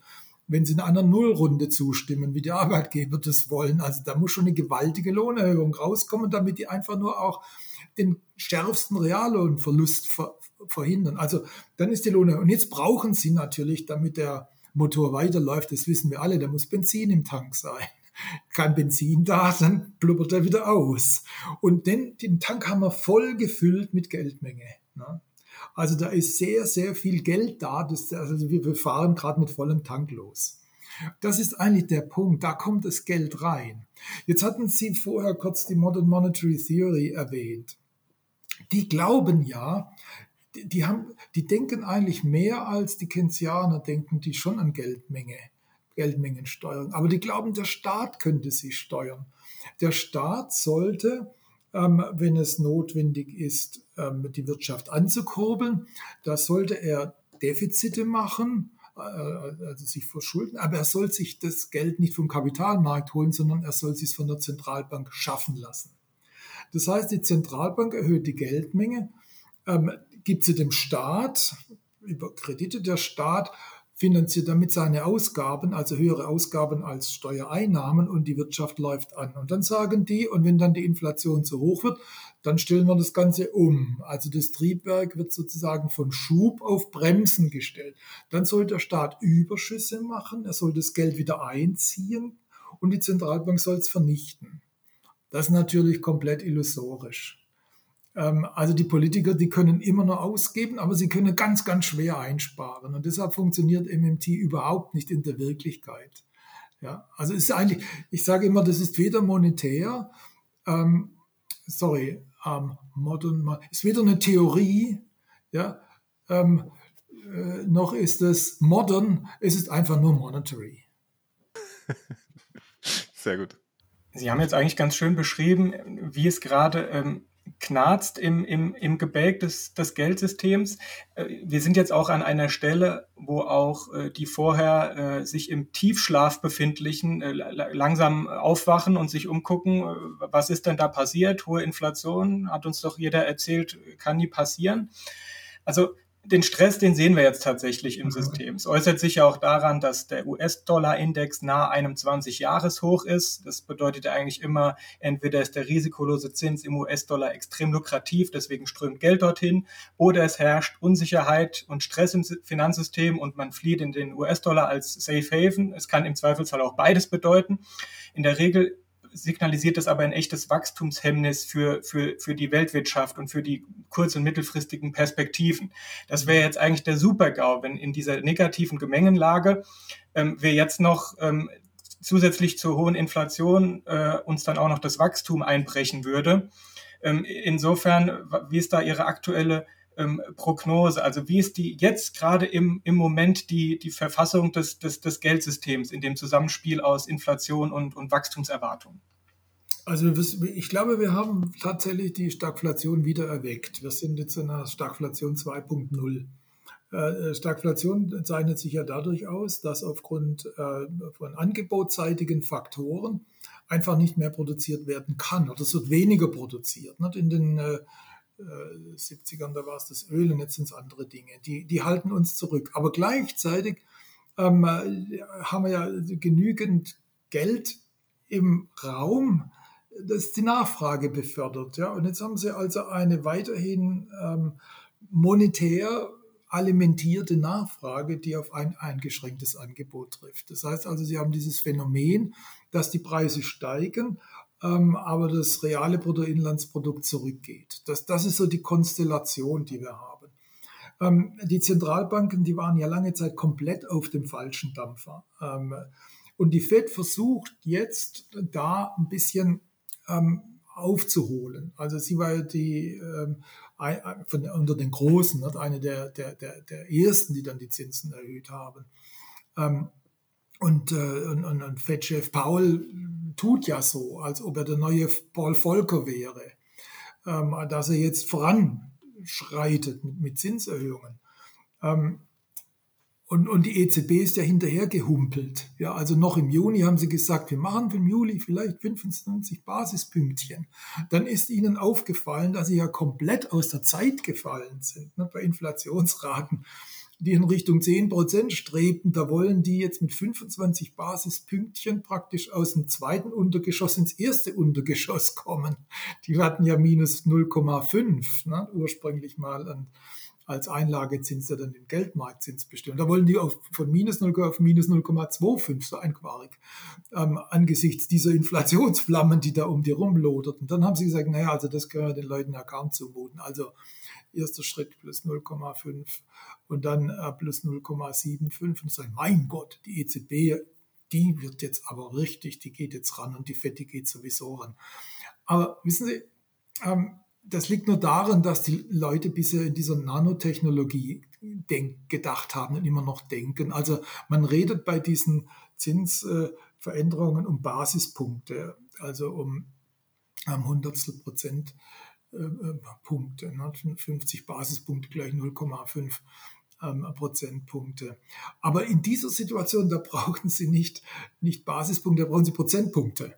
wenn sie in einer Nullrunde zustimmen, wie die Arbeitgeber das wollen. Also da muss schon eine gewaltige Lohnerhöhung rauskommen, damit die einfach nur auch den schärfsten Reallohnverlust ver verhindern. Also dann ist die Lohnerhöhung. Und jetzt brauchen sie natürlich, damit der Motor weiterläuft, das wissen wir alle, da muss Benzin im Tank sein. Kein Benzin da, dann blubbert er wieder aus. Und den, den Tank haben wir voll gefüllt mit Geldmenge. Ne? Also da ist sehr, sehr viel Geld da. Das, also wir fahren gerade mit vollem Tank los. Das ist eigentlich der Punkt. Da kommt das Geld rein. Jetzt hatten Sie vorher kurz die Modern Monetary Theory erwähnt. Die glauben ja, die, haben, die denken eigentlich mehr als die Keynesianer denken, die schon an Geldmenge, Geldmengen steuern. Aber die glauben, der Staat könnte sie steuern. Der Staat sollte, ähm, wenn es notwendig ist, ähm, die Wirtschaft anzukurbeln, da sollte er Defizite machen, äh, also sich verschulden, aber er soll sich das Geld nicht vom Kapitalmarkt holen, sondern er soll sich von der Zentralbank schaffen lassen. Das heißt, die Zentralbank erhöht die Geldmenge, ähm, gibt sie dem Staat über Kredite. Der Staat finanziert damit seine Ausgaben, also höhere Ausgaben als Steuereinnahmen und die Wirtschaft läuft an. Und dann sagen die, und wenn dann die Inflation zu hoch wird, dann stellen wir das Ganze um. Also das Triebwerk wird sozusagen von Schub auf Bremsen gestellt. Dann soll der Staat Überschüsse machen, er soll das Geld wieder einziehen und die Zentralbank soll es vernichten. Das ist natürlich komplett illusorisch. Ähm, also die Politiker, die können immer nur ausgeben, aber sie können ganz, ganz schwer einsparen. Und deshalb funktioniert MMT überhaupt nicht in der Wirklichkeit. Ja, also ist eigentlich, ich sage immer, das ist weder monetär, ähm, sorry, ähm, modern, ist weder eine Theorie, ja, ähm, äh, noch ist es modern, es ist einfach nur monetary. Sehr gut. Sie haben jetzt eigentlich ganz schön beschrieben, wie es gerade ähm, knarzt im, im, im Gebälk des, des Geldsystems. Äh, wir sind jetzt auch an einer Stelle, wo auch äh, die vorher äh, sich im Tiefschlaf befindlichen langsam aufwachen und sich umgucken, was ist denn da passiert? Hohe Inflation, hat uns doch jeder erzählt, kann nie passieren. Also den Stress, den sehen wir jetzt tatsächlich im mhm. System. Es äußert sich ja auch daran, dass der US-Dollar-Index nahe einem 20-Jahres-Hoch ist. Das bedeutet ja eigentlich immer, entweder ist der risikolose Zins im US-Dollar extrem lukrativ, deswegen strömt Geld dorthin, oder es herrscht Unsicherheit und Stress im Finanzsystem und man flieht in den US-Dollar als Safe Haven. Es kann im Zweifelsfall auch beides bedeuten. In der Regel signalisiert das aber ein echtes Wachstumshemmnis für, für, für die Weltwirtschaft und für die kurz- und mittelfristigen Perspektiven. Das wäre jetzt eigentlich der Super-GAU, wenn in dieser negativen Gemengenlage ähm, wir jetzt noch ähm, zusätzlich zur hohen Inflation äh, uns dann auch noch das Wachstum einbrechen würde. Ähm, insofern, wie ist da Ihre aktuelle ähm, Prognose? Also wie ist die jetzt gerade im, im Moment die, die Verfassung des, des, des Geldsystems in dem Zusammenspiel aus Inflation und, und Wachstumserwartung? Also ich glaube, wir haben tatsächlich die Stagflation wieder erweckt. Wir sind jetzt in einer Stagflation 2.0. Äh, Stagflation zeichnet sich ja dadurch aus, dass aufgrund äh, von angebotsseitigen Faktoren einfach nicht mehr produziert werden kann oder es wird weniger produziert. In den äh, 70ern, da war es das Öl und jetzt sind es andere Dinge. Die, die halten uns zurück. Aber gleichzeitig ähm, haben wir ja genügend Geld im Raum, das die Nachfrage befördert. Ja? Und jetzt haben sie also eine weiterhin ähm, monetär alimentierte Nachfrage, die auf ein eingeschränktes Angebot trifft. Das heißt also, sie haben dieses Phänomen, dass die Preise steigen, ähm, aber das reale Bruttoinlandsprodukt zurückgeht. Das, das ist so die Konstellation, die wir haben. Ähm, die Zentralbanken, die waren ja lange Zeit komplett auf dem falschen Dampfer. Ähm, und die Fed versucht jetzt da ein bisschen ähm, aufzuholen. Also sie war die ähm, von, unter den Großen, ne, eine der, der, der, der ersten, die dann die Zinsen erhöht haben. Ähm, und, äh, und, und Fed-Chef Paul tut ja so, als ob er der neue Paul Volcker wäre, ähm, dass er jetzt voranschreitet mit, mit Zinserhöhungen. Ähm, und, und die EZB ist ja hinterher gehumpelt. Ja, also noch im Juni haben sie gesagt, wir machen im Juli vielleicht 25 Basispünktchen. Dann ist ihnen aufgefallen, dass sie ja komplett aus der Zeit gefallen sind. Ne, bei Inflationsraten, die in Richtung 10 Prozent strebten, da wollen die jetzt mit 25 Basispünktchen praktisch aus dem zweiten Untergeschoss ins erste Untergeschoss kommen. Die hatten ja minus 0,5 ne, ursprünglich mal. Und als Einlagezins, der dann den Geldmarktzins bestimmt. Da wollen die auf, von minus 0 auf minus 0,25 so einquarig ähm, angesichts dieser Inflationsflammen, die da um die rumloderten. Dann haben sie gesagt, naja, also das können wir den Leuten ja kaum zumuten. Also erster Schritt plus 0,5 und dann äh, plus 0,75 und sagen, mein Gott, die EZB, die wird jetzt aber richtig, die geht jetzt ran und die FED, die geht sowieso ran. Aber wissen Sie, ähm, das liegt nur daran, dass die Leute bisher in dieser Nanotechnologie gedacht haben und immer noch denken. Also man redet bei diesen Zinsveränderungen um Basispunkte, also um am Hundertstel Prozent äh, äh Punkte, 50 ne? Basispunkte gleich 0,5 ähm, Prozentpunkte. Aber in dieser Situation, da brauchen Sie nicht, nicht Basispunkte, da brauchen Sie Prozentpunkte.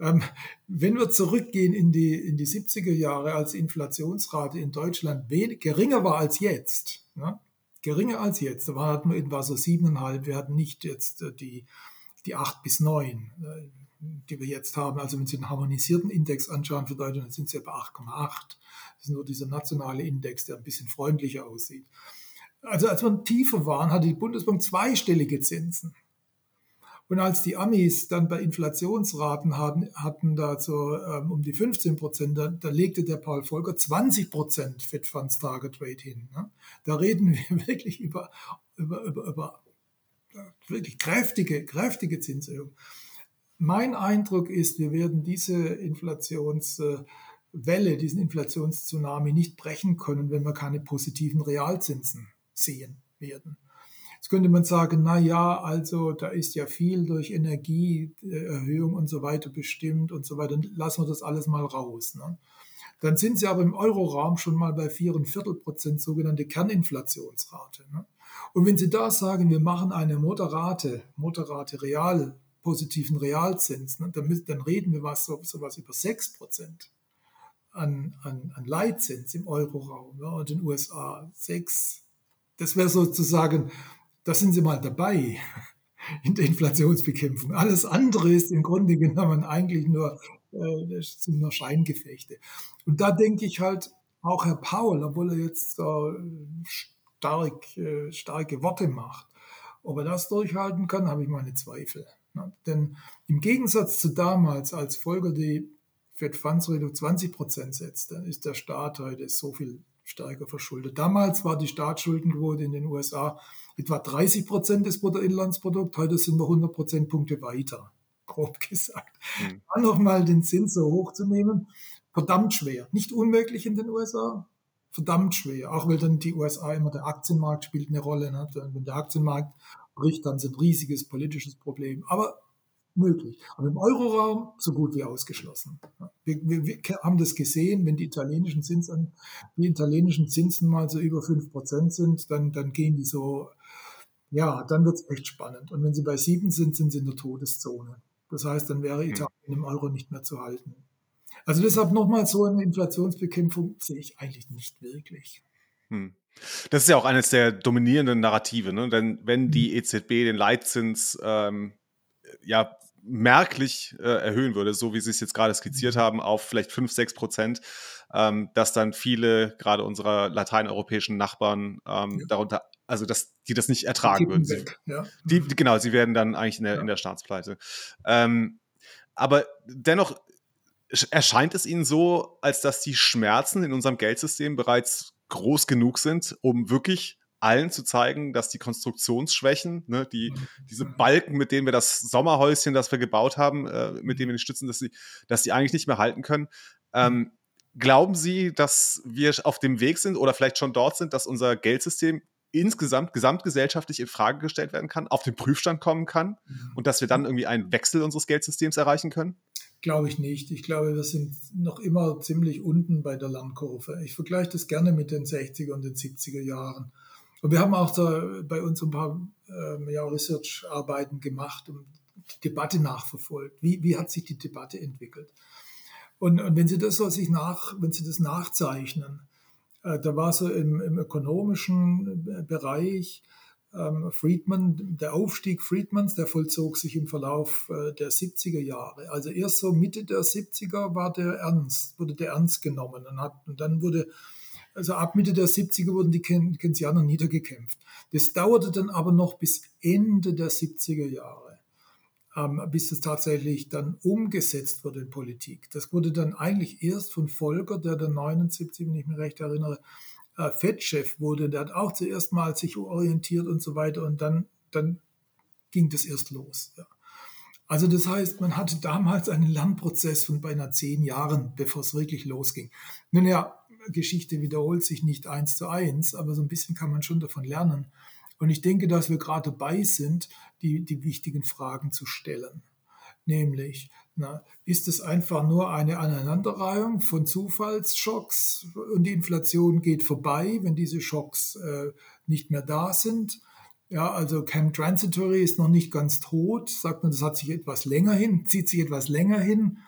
Ähm, wenn wir zurückgehen in die, in die 70er Jahre, als Inflationsrate in Deutschland wenig, geringer war als jetzt, ne? geringer als jetzt, da hatten wir etwa so siebeneinhalb, wir hatten nicht jetzt äh, die, die acht bis neun, äh, die wir jetzt haben. Also wenn Sie einen harmonisierten Index anschauen für Deutschland, sind Sie etwa 8,8. Das ist nur dieser nationale Index, der ein bisschen freundlicher aussieht. Also als wir tiefer waren, hatte die Bundesbank zweistellige Zinsen. Und als die Amis dann bei Inflationsraten hatten, hatten da so ähm, um die 15 Prozent, da, da, legte der Paul Volcker 20 Prozent Fed Funds Target Rate hin. Ne? Da reden wir wirklich über, über, über, über wirklich kräftige, kräftige Zinserhöhungen. Mein Eindruck ist, wir werden diese Inflationswelle, diesen Inflationstsunami nicht brechen können, wenn wir keine positiven Realzinsen sehen werden. Jetzt könnte man sagen, na ja, also da ist ja viel durch Energieerhöhung und so weiter bestimmt und so weiter. Lassen wir das alles mal raus. Ne? Dann sind sie aber im Euroraum schon mal bei 4,25 Prozent sogenannte Kerninflationsrate. Ne? Und wenn Sie da sagen, wir machen eine moderate, moderate Real, positiven Realzins, ne, dann, dann, reden wir was, so, so was über 6 Prozent an, an, an Leitzins im Euroraum ja, und in den USA 6. Das wäre sozusagen da sind sie mal dabei in der Inflationsbekämpfung. Alles andere ist im Grunde genommen eigentlich nur, äh, sind nur Scheingefechte. Und da denke ich halt, auch Herr Paul, obwohl er jetzt äh, stark, äh, starke Worte macht, ob er das durchhalten kann, habe ich meine Zweifel. Ne? Denn im Gegensatz zu damals, als Folge die Fed Funds Rate auf 20 Prozent setzt, dann ist der Staat heute so viel stärker verschuldet. Damals war die Staatsschuldenquote in den USA etwa 30 Prozent des Bruttoinlandsprodukts, heute sind wir 100 Prozentpunkte weiter, grob gesagt. Mhm. Dann nochmal den Zins so hochzunehmen, verdammt schwer. Nicht unmöglich in den USA, verdammt schwer. Auch weil dann die USA immer der Aktienmarkt spielt eine Rolle. Ne? Wenn der Aktienmarkt bricht, dann ist ein riesiges politisches Problem. Aber möglich. Aber im Euroraum so gut wie ausgeschlossen. Wir, wir, wir, haben das gesehen, wenn die italienischen Zinsen, die italienischen Zinsen mal so über 5% sind, dann, dann gehen die so, ja, dann wird es echt spannend. Und wenn sie bei 7 sind, sind sie in der Todeszone. Das heißt, dann wäre hm. Italien im Euro nicht mehr zu halten. Also deshalb nochmal so eine Inflationsbekämpfung sehe ich eigentlich nicht wirklich. Hm. Das ist ja auch eines der dominierenden Narrative, ne? denn wenn die hm. EZB den Leitzins ähm, ja merklich äh, erhöhen würde, so wie Sie es jetzt gerade skizziert mhm. haben, auf vielleicht 5, 6 Prozent, ähm, dass dann viele, gerade unserer lateineuropäischen Nachbarn, ähm, ja. darunter, also dass die das nicht ertragen würden. Sie, ja. die, die, genau, sie werden dann eigentlich in der, ja. in der Staatspleite. Ähm, aber dennoch erscheint es Ihnen so, als dass die Schmerzen in unserem Geldsystem bereits groß genug sind, um wirklich allen zu zeigen, dass die Konstruktionsschwächen, ne, die, diese Balken, mit denen wir das Sommerhäuschen, das wir gebaut haben, äh, mit denen wir die stützen, dass sie, dass sie eigentlich nicht mehr halten können. Ähm, glauben Sie, dass wir auf dem Weg sind oder vielleicht schon dort sind, dass unser Geldsystem insgesamt gesamtgesellschaftlich in Frage gestellt werden kann, auf den Prüfstand kommen kann mhm. und dass wir dann irgendwie einen Wechsel unseres Geldsystems erreichen können? Glaube ich nicht. Ich glaube, wir sind noch immer ziemlich unten bei der Lernkurve. Ich vergleiche das gerne mit den 60er und den 70er Jahren. Und wir haben auch so bei uns ein paar ähm, ja, Research-Arbeiten gemacht und die Debatte nachverfolgt. Wie, wie hat sich die Debatte entwickelt? Und, und wenn Sie das so sich nach, wenn Sie das nachzeichnen, äh, da war so im, im ökonomischen äh, Bereich ähm, Friedman, der Aufstieg Friedmans, der vollzog sich im Verlauf äh, der 70er Jahre. Also erst so Mitte der 70er war der ernst, wurde der ernst genommen und, hat, und dann wurde also ab Mitte der 70er wurden die Keynesianer niedergekämpft. Das dauerte dann aber noch bis Ende der 70er Jahre, ähm, bis es tatsächlich dann umgesetzt wurde in Politik. Das wurde dann eigentlich erst von Volker, der dann 79, wenn ich mich recht erinnere, äh, Fettchef wurde. Der hat auch zuerst mal sich orientiert und so weiter und dann, dann ging das erst los. Ja. Also das heißt, man hatte damals einen Lernprozess von beinahe zehn Jahren, bevor es wirklich losging. Nun ja, Geschichte wiederholt sich nicht eins zu eins, aber so ein bisschen kann man schon davon lernen. Und ich denke, dass wir gerade dabei sind, die, die wichtigen Fragen zu stellen. Nämlich, na, ist es einfach nur eine Aneinanderreihung von Zufallsschocks und die Inflation geht vorbei, wenn diese Schocks äh, nicht mehr da sind? Ja, also Camp Transitory ist noch nicht ganz tot, sagt man, das hat sich etwas länger hin, zieht sich etwas länger hin.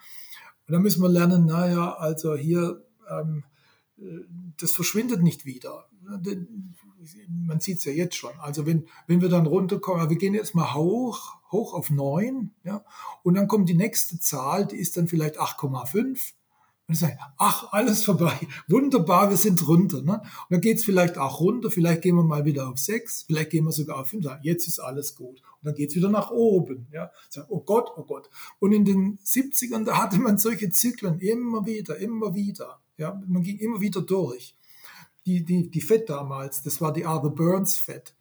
Und dann müssen wir lernen, naja, also hier ähm, das verschwindet nicht wieder. Man sieht es ja jetzt schon. Also wenn, wenn wir dann runterkommen, wir gehen jetzt mal hoch, hoch auf 9, ja, und dann kommt die nächste Zahl, die ist dann vielleicht 8,5. Und ich sage, ach, alles vorbei. Wunderbar, wir sind runter. Ne? Und dann geht es vielleicht auch runter, vielleicht gehen wir mal wieder auf 6, vielleicht gehen wir sogar auf 5, jetzt ist alles gut. Und dann geht es wieder nach oben. Ja? Sag, oh Gott, oh Gott. Und in den 70ern, da hatte man solche Zyklen immer wieder, immer wieder. Ja, man ging immer wieder durch. Die, die, die Fett damals, das war die Arthur Burns Fett.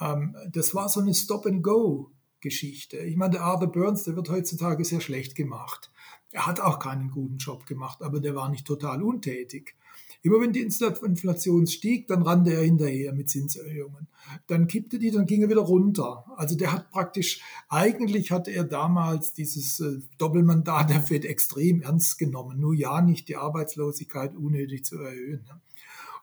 Ähm, das war so eine Stop-and-Go-Geschichte. Ich meine, der Arthur Burns, der wird heutzutage sehr schlecht gemacht. Er hat auch keinen guten Job gemacht, aber der war nicht total untätig. Immer wenn die Inflation stieg, dann rannte er hinterher mit Zinserhöhungen. Dann kippte die, dann ging er wieder runter. Also der hat praktisch, eigentlich hatte er damals dieses äh, Doppelmandat der FED extrem ernst genommen. Nur ja, nicht die Arbeitslosigkeit unnötig zu erhöhen.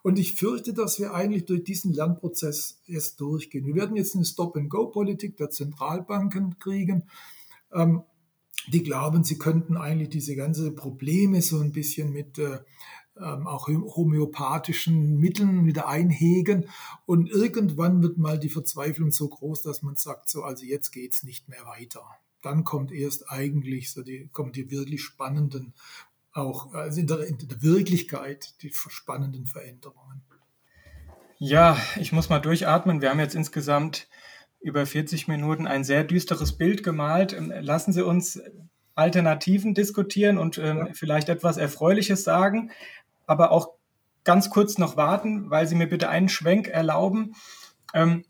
Und ich fürchte, dass wir eigentlich durch diesen Lernprozess erst durchgehen. Wir werden jetzt eine Stop-and-Go-Politik der Zentralbanken kriegen. Ähm, die glauben, sie könnten eigentlich diese ganze Probleme so ein bisschen mit äh, ähm, auch homöopathischen Mitteln wieder einhegen. Und irgendwann wird mal die Verzweiflung so groß, dass man sagt, so, also jetzt geht's nicht mehr weiter. Dann kommt erst eigentlich so die, kommen die wirklich spannenden, auch also in der, in der Wirklichkeit, die spannenden Veränderungen. Ja, ich muss mal durchatmen. Wir haben jetzt insgesamt über 40 Minuten ein sehr düsteres Bild gemalt. Ähm, lassen Sie uns Alternativen diskutieren und ähm, ja. vielleicht etwas Erfreuliches sagen, aber auch ganz kurz noch warten, weil Sie mir bitte einen Schwenk erlauben. Ähm,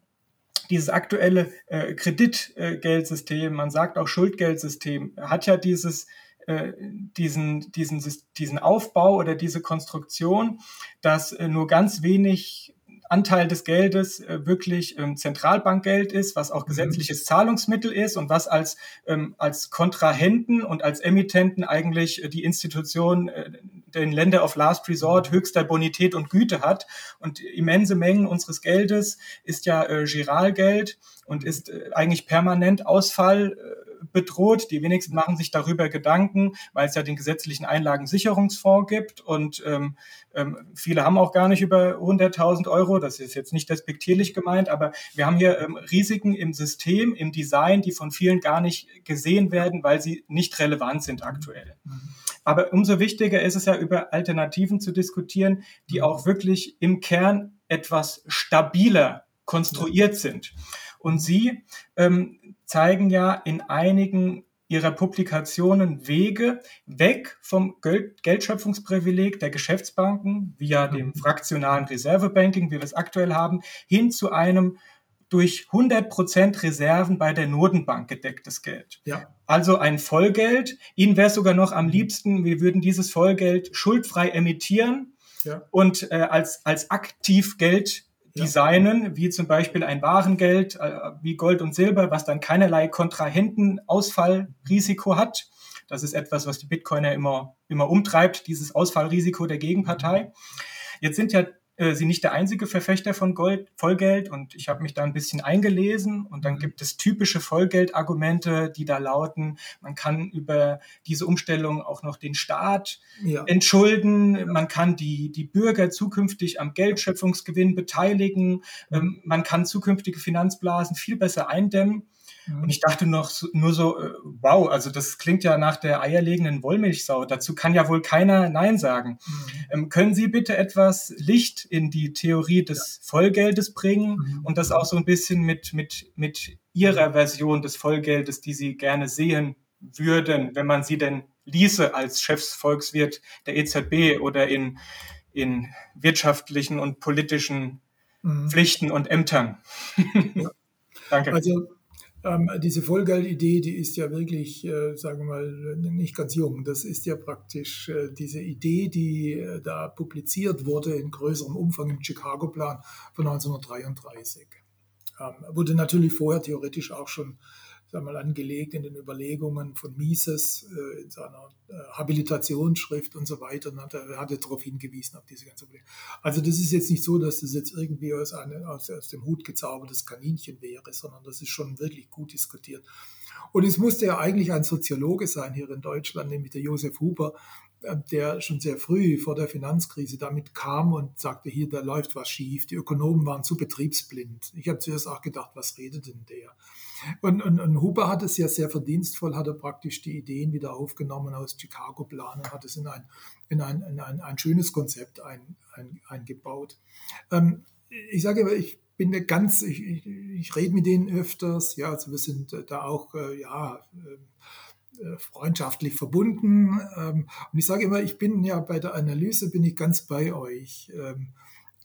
dieses aktuelle äh, Kreditgeldsystem, man sagt auch Schuldgeldsystem, hat ja dieses diesen, diesen, diesen Aufbau oder diese Konstruktion, dass äh, nur ganz wenig Anteil des Geldes äh, wirklich ähm, Zentralbankgeld ist, was auch mhm. gesetzliches Zahlungsmittel ist und was als, ähm, als Kontrahenten und als Emittenten eigentlich äh, die Institution äh, den Länder of Last Resort höchster Bonität und Güte hat. Und immense Mengen unseres Geldes ist ja äh, Giralgeld und ist äh, eigentlich permanent Ausfall äh, bedroht. Die wenigsten machen sich darüber Gedanken, weil es ja den gesetzlichen Einlagensicherungsfonds gibt und ähm, ähm, viele haben auch gar nicht über 100.000 Euro. Das ist jetzt nicht despektierlich gemeint, aber wir haben hier ähm, Risiken im System, im Design, die von vielen gar nicht gesehen werden, weil sie nicht relevant sind aktuell. Aber umso wichtiger ist es ja, über Alternativen zu diskutieren, die auch wirklich im Kern etwas stabiler konstruiert sind. Und Sie ähm, zeigen ja in einigen ihrer Publikationen Wege weg vom Geld Geldschöpfungsprivileg der Geschäftsbanken via dem mhm. fraktionalen Reservebanking, wie wir es aktuell haben, hin zu einem durch 100 Prozent Reserven bei der Notenbank gedecktes Geld. Ja. Also ein Vollgeld. Ihnen wäre es sogar noch am liebsten, wir würden dieses Vollgeld schuldfrei emittieren ja. und äh, als, als Aktivgeld designen, wie zum Beispiel ein Warengeld äh, wie Gold und Silber, was dann keinerlei Kontrahentenausfallrisiko hat. Das ist etwas, was die Bitcoiner immer, immer umtreibt, dieses Ausfallrisiko der Gegenpartei. Jetzt sind ja äh, sie nicht der einzige Verfechter von Gold, Vollgeld und ich habe mich da ein bisschen eingelesen und dann mhm. gibt es typische Vollgeldargumente, die da lauten, man kann über diese Umstellung auch noch den Staat ja. entschulden, man kann die, die Bürger zukünftig am Geldschöpfungsgewinn beteiligen, mhm. ähm, man kann zukünftige Finanzblasen viel besser eindämmen. Und ich dachte noch nur so, äh, wow, also das klingt ja nach der eierlegenden Wollmilchsau. Dazu kann ja wohl keiner Nein sagen. Mhm. Ähm, können Sie bitte etwas Licht in die Theorie des ja. Vollgeldes bringen mhm. und das auch so ein bisschen mit, mit, mit Ihrer Version des Vollgeldes, die Sie gerne sehen würden, wenn man sie denn ließe als Chefsvolkswirt der EZB oder in, in wirtschaftlichen und politischen mhm. Pflichten und Ämtern? Ja. Danke. Also ähm, diese Vollgeldidee, die ist ja wirklich, äh, sagen wir mal, nicht ganz jung. Das ist ja praktisch äh, diese Idee, die äh, da publiziert wurde in größerem Umfang im Chicago-Plan von 1933. Ähm, wurde natürlich vorher theoretisch auch schon sagen wir angelegt in den Überlegungen von Mises äh, in seiner äh, Habilitationsschrift und so weiter. Und hat, er hat er darauf hingewiesen, auf diese ganze Probleme. Also das ist jetzt nicht so, dass das jetzt irgendwie aus, eine, aus, aus dem Hut gezaubertes Kaninchen wäre, sondern das ist schon wirklich gut diskutiert. Und es musste ja eigentlich ein Soziologe sein hier in Deutschland, nämlich der Josef Huber, der schon sehr früh vor der Finanzkrise damit kam und sagte, hier, da läuft was schief. Die Ökonomen waren zu betriebsblind. Ich habe zuerst auch gedacht, was redet denn der? Und, und, und Huber hat es ja sehr verdienstvoll, hat er praktisch die Ideen wieder aufgenommen aus Chicago-Plan und hat es in ein, in ein, in ein, ein schönes Konzept ein, ein, eingebaut. Ähm, ich sage immer, ich bin mir ganz, ich, ich, ich rede mit denen öfters, ja, also wir sind da auch, äh, ja, äh, äh, freundschaftlich verbunden. Ähm, und ich sage immer, ich bin ja bei der Analyse, bin ich ganz bei euch. Ähm,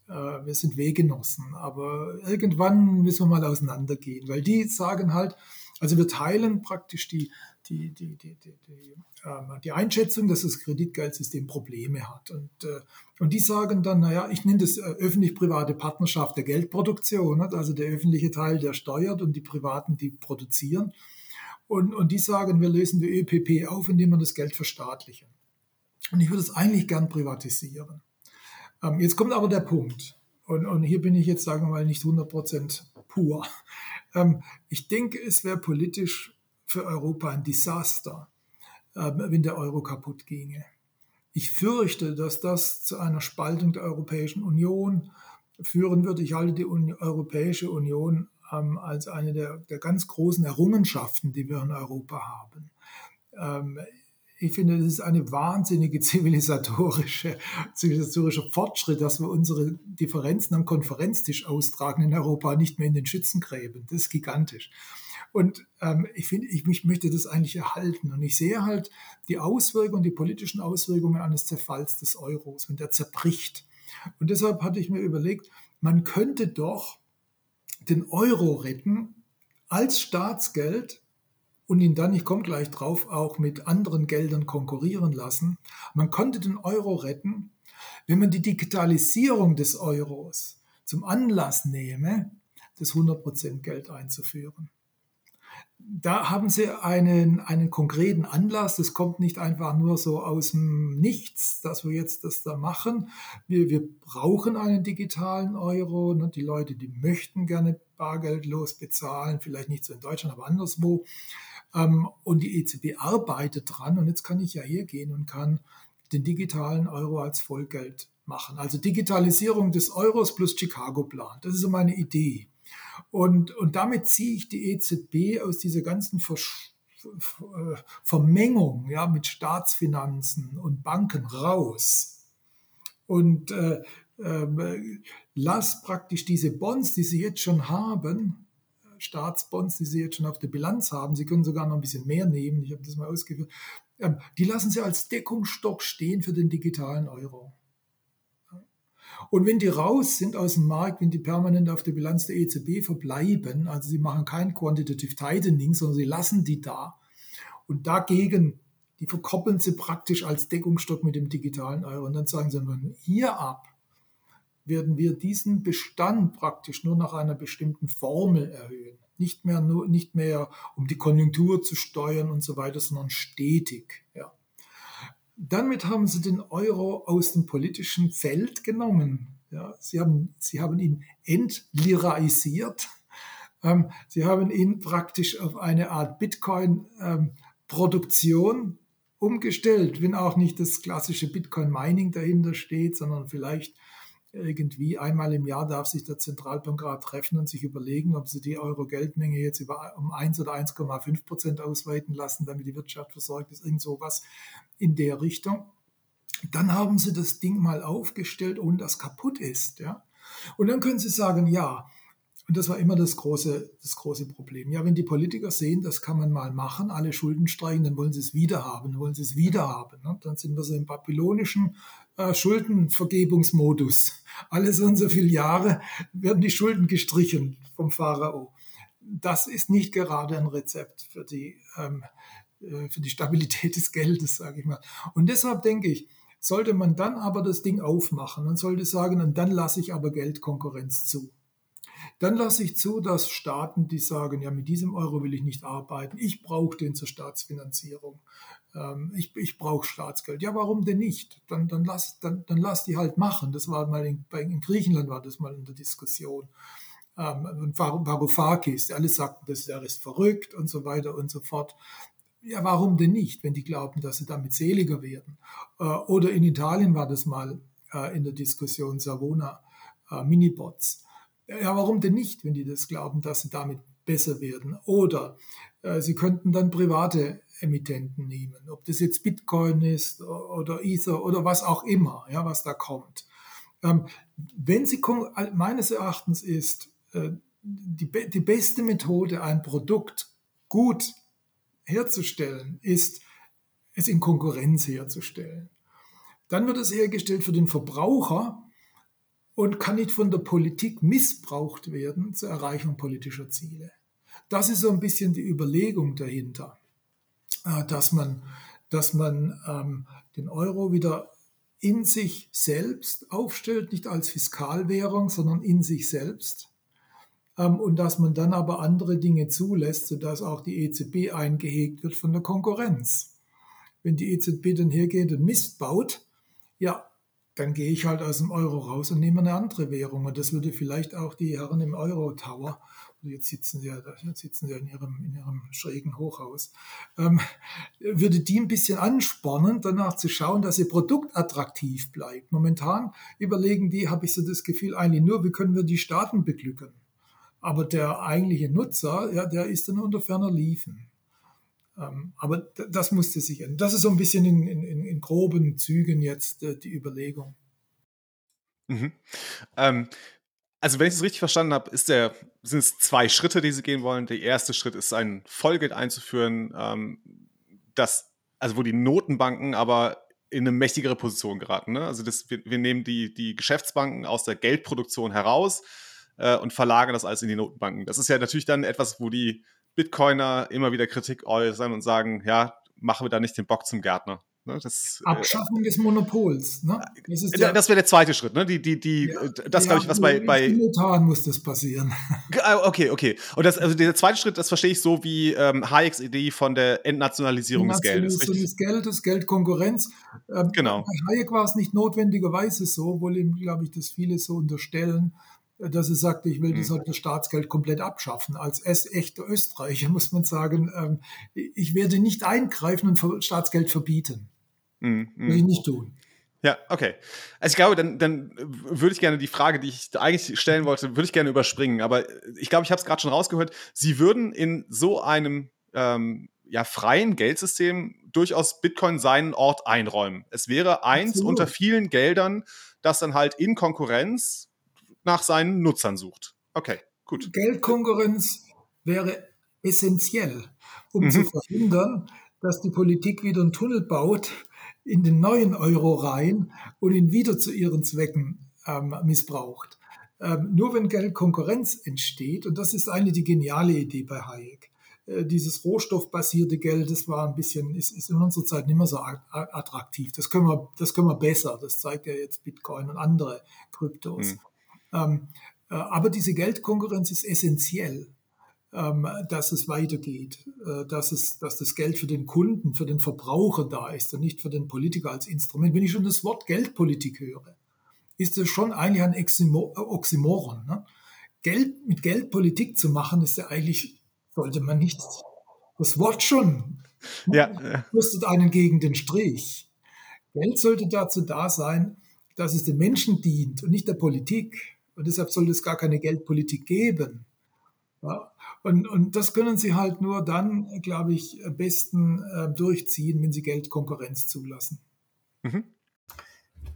äh, wir sind Weggenossen, aber irgendwann müssen wir mal auseinandergehen, weil die sagen halt, also wir teilen praktisch die, die, die, die, die, die, äh, die Einschätzung, dass das Kreditgeldsystem Probleme hat. Und, äh, und die sagen dann, naja, ich nenne das äh, öffentlich-private Partnerschaft der Geldproduktion, also der öffentliche Teil, der steuert und die Privaten, die produzieren. Und, und die sagen, wir lösen die ÖPP auf, indem wir das Geld verstaatlichen. Und ich würde es eigentlich gern privatisieren. Ähm, jetzt kommt aber der Punkt. Und, und hier bin ich jetzt, sagen wir mal, nicht 100% pur. Ähm, ich denke, es wäre politisch für Europa ein Desaster, ähm, wenn der Euro kaputt ginge. Ich fürchte, dass das zu einer Spaltung der Europäischen Union führen würde. Ich halte die Uni Europäische Union ähm, als eine der, der, ganz großen Errungenschaften, die wir in Europa haben. Ähm, ich finde, das ist eine wahnsinnige zivilisatorische, zivilisatorischer Fortschritt, dass wir unsere Differenzen am Konferenztisch austragen in Europa, nicht mehr in den Schützengräben. Das ist gigantisch. Und ähm, ich finde, ich, ich möchte das eigentlich erhalten. Und ich sehe halt die Auswirkungen, die politischen Auswirkungen eines Zerfalls des Euros, wenn der zerbricht. Und deshalb hatte ich mir überlegt, man könnte doch den Euro retten als Staatsgeld und ihn dann, ich komme gleich drauf, auch mit anderen Geldern konkurrieren lassen. Man konnte den Euro retten, wenn man die Digitalisierung des Euros zum Anlass nehme, das 100% Geld einzuführen. Da haben Sie einen, einen konkreten Anlass. Das kommt nicht einfach nur so aus dem Nichts, dass wir jetzt das da machen. Wir, wir brauchen einen digitalen Euro. Ne? Die Leute, die möchten gerne bargeldlos bezahlen, vielleicht nicht so in Deutschland, aber anderswo. Ähm, und die EZB arbeitet dran. Und jetzt kann ich ja hier gehen und kann den digitalen Euro als Vollgeld machen. Also Digitalisierung des Euros plus Chicago-Plan. Das ist so meine Idee. Und, und damit ziehe ich die EZB aus dieser ganzen Versch Vermengung ja, mit Staatsfinanzen und Banken raus. Und äh, äh, lass praktisch diese Bonds, die sie jetzt schon haben, Staatsbonds, die Sie jetzt schon auf der Bilanz haben, Sie können sogar noch ein bisschen mehr nehmen, ich habe das mal ausgeführt, ähm, die lassen Sie als Deckungsstock stehen für den digitalen Euro. Und wenn die raus sind aus dem Markt, wenn die permanent auf der Bilanz der EZB verbleiben, also sie machen kein Quantitative Tightening, sondern sie lassen die da und dagegen, die verkoppeln sie praktisch als Deckungsstock mit dem digitalen Euro und dann sagen sie, hier ab werden wir diesen Bestand praktisch nur nach einer bestimmten Formel erhöhen. Nicht mehr, nur, nicht mehr um die Konjunktur zu steuern und so weiter, sondern stetig. Ja. Damit haben sie den Euro aus dem politischen Feld genommen. Ja, sie, haben, sie haben ihn entliraisiert. Ähm, sie haben ihn praktisch auf eine Art Bitcoin-Produktion ähm, umgestellt, wenn auch nicht das klassische Bitcoin-Mining dahinter steht, sondern vielleicht irgendwie einmal im Jahr darf sich der Zentralbankrat treffen und sich überlegen, ob sie die Euro-Geldmenge jetzt über, um 1 oder 1,5 Prozent ausweiten lassen, damit die Wirtschaft versorgt ist, irgend sowas in der Richtung. Dann haben sie das Ding mal aufgestellt, ohne dass kaputt ist. Ja? Und dann können sie sagen, ja, und das war immer das große, das große Problem. Ja, wenn die Politiker sehen, das kann man mal machen, alle Schulden streichen, dann wollen sie es wieder haben, dann wollen sie es wieder haben. Ne? Dann sind wir so im babylonischen äh, Schuldenvergebungsmodus. Alle so und so viele Jahre werden die Schulden gestrichen vom Pharao. Das ist nicht gerade ein Rezept für die, ähm, äh, für die Stabilität des Geldes, sage ich mal. Und deshalb denke ich, sollte man dann aber das Ding aufmachen und sollte sagen, und dann lasse ich aber Geldkonkurrenz zu. Dann lasse ich zu, dass Staaten, die sagen, ja, mit diesem Euro will ich nicht arbeiten, ich brauche den zur Staatsfinanzierung, ich, ich brauche Staatsgeld. Ja, warum denn nicht? Dann, dann, lass, dann, dann lass die halt machen. Das war mal in, in Griechenland war das mal in der Diskussion. Ähm, und Varoufakis, alle sagten, das, der ist verrückt und so weiter und so fort. Ja, warum denn nicht, wenn die glauben, dass sie damit seliger werden? Äh, oder in Italien war das mal äh, in der Diskussion Savona, äh, Minibots. Ja, warum denn nicht, wenn die das glauben, dass sie damit besser werden? Oder sie könnten dann private Emittenten nehmen, ob das jetzt Bitcoin ist oder Ether oder was auch immer, ja, was da kommt. Ähm, wenn sie meines Erachtens ist äh, die, die beste Methode, ein Produkt gut herzustellen, ist es in Konkurrenz herzustellen. Dann wird es hergestellt für den Verbraucher, und kann nicht von der Politik missbraucht werden zur Erreichung politischer Ziele. Das ist so ein bisschen die Überlegung dahinter, dass man, dass man ähm, den Euro wieder in sich selbst aufstellt, nicht als Fiskalwährung, sondern in sich selbst. Ähm, und dass man dann aber andere Dinge zulässt, sodass auch die EZB eingehegt wird von der Konkurrenz. Wenn die EZB dann hergeht und Mist baut, ja, dann gehe ich halt aus dem Euro raus und nehme eine andere Währung. Und das würde vielleicht auch die Herren im Euro Tower, jetzt sitzen sie ja, jetzt sitzen sie ja in ihrem, in ihrem schrägen Hochhaus, ähm, würde die ein bisschen anspornen, danach zu schauen, dass ihr Produkt attraktiv bleibt. Momentan überlegen die, habe ich so das Gefühl, eigentlich nur, wie können wir die Staaten beglücken. Aber der eigentliche Nutzer, ja, der ist dann unter ferner Liefen. Ähm, aber das musste sich ändern. Das ist so ein bisschen in, in, in groben Zügen jetzt äh, die Überlegung. Mhm. Ähm, also, wenn ich es richtig verstanden habe, ist der, sind es zwei Schritte, die Sie gehen wollen. Der erste Schritt ist, ein Vollgeld einzuführen, ähm, das, also wo die Notenbanken aber in eine mächtigere Position geraten. Ne? Also das, wir, wir, nehmen die, die Geschäftsbanken aus der Geldproduktion heraus äh, und verlagern das alles in die Notenbanken. Das ist ja natürlich dann etwas, wo die Bitcoiner immer wieder Kritik äußern und sagen, ja, machen wir da nicht den Bock zum Gärtner. Ne, das, äh, Abschaffung äh, des Monopols. Ne? Das, ja, das wäre der zweite Schritt. Ne? Die, die, die, ja, das glaube ich, was bei. bei Simultan muss das passieren. Okay, okay. Und das, also der zweite Schritt, das verstehe ich so wie ähm, Hayeks Idee von der Entnationalisierung des Geldes. Richtig? des Geldes, Geldkonkurrenz. Ähm, genau. Bei Hayek war es nicht notwendigerweise so, obwohl ihm, glaube ich, das viele so unterstellen dass er sagte, ich will das, mhm. das Staatsgeld komplett abschaffen. Als echter Österreicher muss man sagen, ähm, ich werde nicht eingreifen und Staatsgeld verbieten. Mhm. Will ich nicht tun. Ja, okay. Also ich glaube, dann, dann würde ich gerne die Frage, die ich eigentlich stellen wollte, würde ich gerne überspringen. Aber ich glaube, ich habe es gerade schon rausgehört. Sie würden in so einem ähm, ja, freien Geldsystem durchaus Bitcoin seinen Ort einräumen. Es wäre eins Absolut. unter vielen Geldern, das dann halt in Konkurrenz nach seinen Nutzern sucht. Okay, gut. Geldkonkurrenz wäre essentiell, um mhm. zu verhindern, dass die Politik wieder einen Tunnel baut in den neuen Euro rein und ihn wieder zu ihren Zwecken ähm, missbraucht. Ähm, nur wenn Geldkonkurrenz entsteht, und das ist eine die geniale Idee bei Hayek, äh, dieses rohstoffbasierte Geld, das war ein bisschen, ist, ist in unserer Zeit nicht mehr so attraktiv. Das können wir, das können wir besser. Das zeigt ja jetzt Bitcoin und andere Kryptos. Mhm. Ähm, äh, aber diese Geldkonkurrenz ist essentiell, dass es weitergeht, äh, dass, es, dass das Geld für den Kunden, für den Verbraucher da ist und nicht für den Politiker als Instrument. Wenn ich schon das Wort Geldpolitik höre, ist das schon eigentlich ein Oxymoron. Ne? Geld, mit Geldpolitik zu machen, ist ja eigentlich, sollte man nicht. Das Wort schon ja, ja. müsstet einen gegen den Strich. Geld sollte dazu da sein, dass es den Menschen dient und nicht der Politik. Und deshalb soll es gar keine Geldpolitik geben. Ja, und, und das können sie halt nur dann, glaube ich, am besten äh, durchziehen, wenn sie Geldkonkurrenz zulassen. Mhm.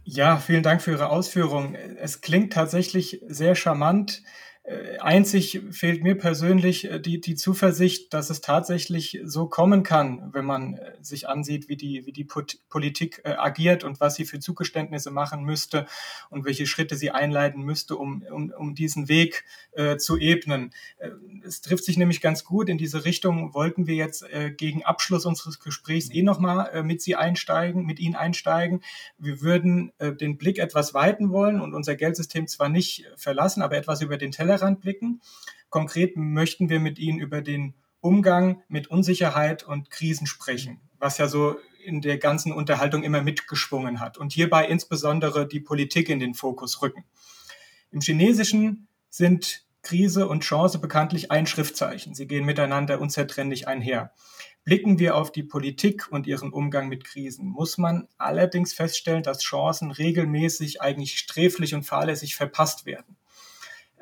Ja, vielen Dank für Ihre Ausführungen. Es klingt tatsächlich sehr charmant. Äh, einzig fehlt mir persönlich äh, die, die Zuversicht, dass es tatsächlich so kommen kann, wenn man äh, sich ansieht, wie die, wie die Politik agiert und was sie für Zugeständnisse machen müsste und welche Schritte sie einleiten müsste, um, um, um diesen Weg äh, zu ebnen. Es trifft sich nämlich ganz gut. In diese Richtung wollten wir jetzt äh, gegen Abschluss unseres Gesprächs eh nochmal äh, mit Sie einsteigen, mit Ihnen einsteigen. Wir würden den Blick etwas weiten wollen und unser Geldsystem zwar nicht verlassen, aber etwas über den Teller Tellerrand blicken. Konkret möchten wir mit Ihnen über den Umgang mit Unsicherheit und Krisen sprechen, was ja so in der ganzen Unterhaltung immer mitgeschwungen hat und hierbei insbesondere die Politik in den Fokus rücken. Im Chinesischen sind Krise und Chance bekanntlich ein Schriftzeichen. Sie gehen miteinander unzertrennlich einher. Blicken wir auf die Politik und ihren Umgang mit Krisen, muss man allerdings feststellen, dass Chancen regelmäßig eigentlich sträflich und fahrlässig verpasst werden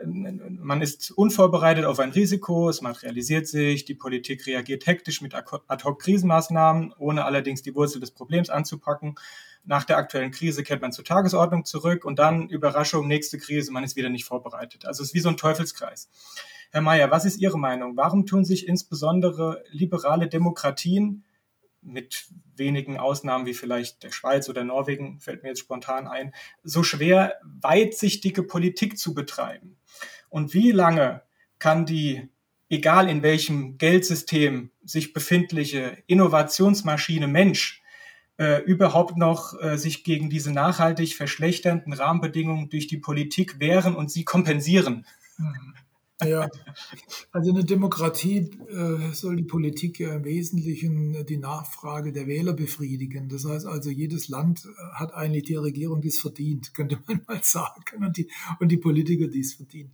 man ist unvorbereitet auf ein Risiko, es materialisiert sich, die Politik reagiert hektisch mit Ad-hoc-Krisenmaßnahmen, ohne allerdings die Wurzel des Problems anzupacken. Nach der aktuellen Krise kehrt man zur Tagesordnung zurück und dann Überraschung, nächste Krise, man ist wieder nicht vorbereitet. Also es ist wie so ein Teufelskreis. Herr Mayer, was ist Ihre Meinung? Warum tun sich insbesondere liberale Demokratien mit wenigen Ausnahmen wie vielleicht der Schweiz oder Norwegen, fällt mir jetzt spontan ein, so schwer, weitsichtige Politik zu betreiben? Und wie lange kann die, egal in welchem Geldsystem sich befindliche Innovationsmaschine Mensch äh, überhaupt noch äh, sich gegen diese nachhaltig verschlechternden Rahmenbedingungen durch die Politik wehren und sie kompensieren? Mhm. Ja, also in der Demokratie äh, soll die Politik ja im Wesentlichen die Nachfrage der Wähler befriedigen. Das heißt also, jedes Land äh, hat eigentlich die Regierung, die es verdient, könnte man mal sagen, und die, und die Politiker, die es verdienen.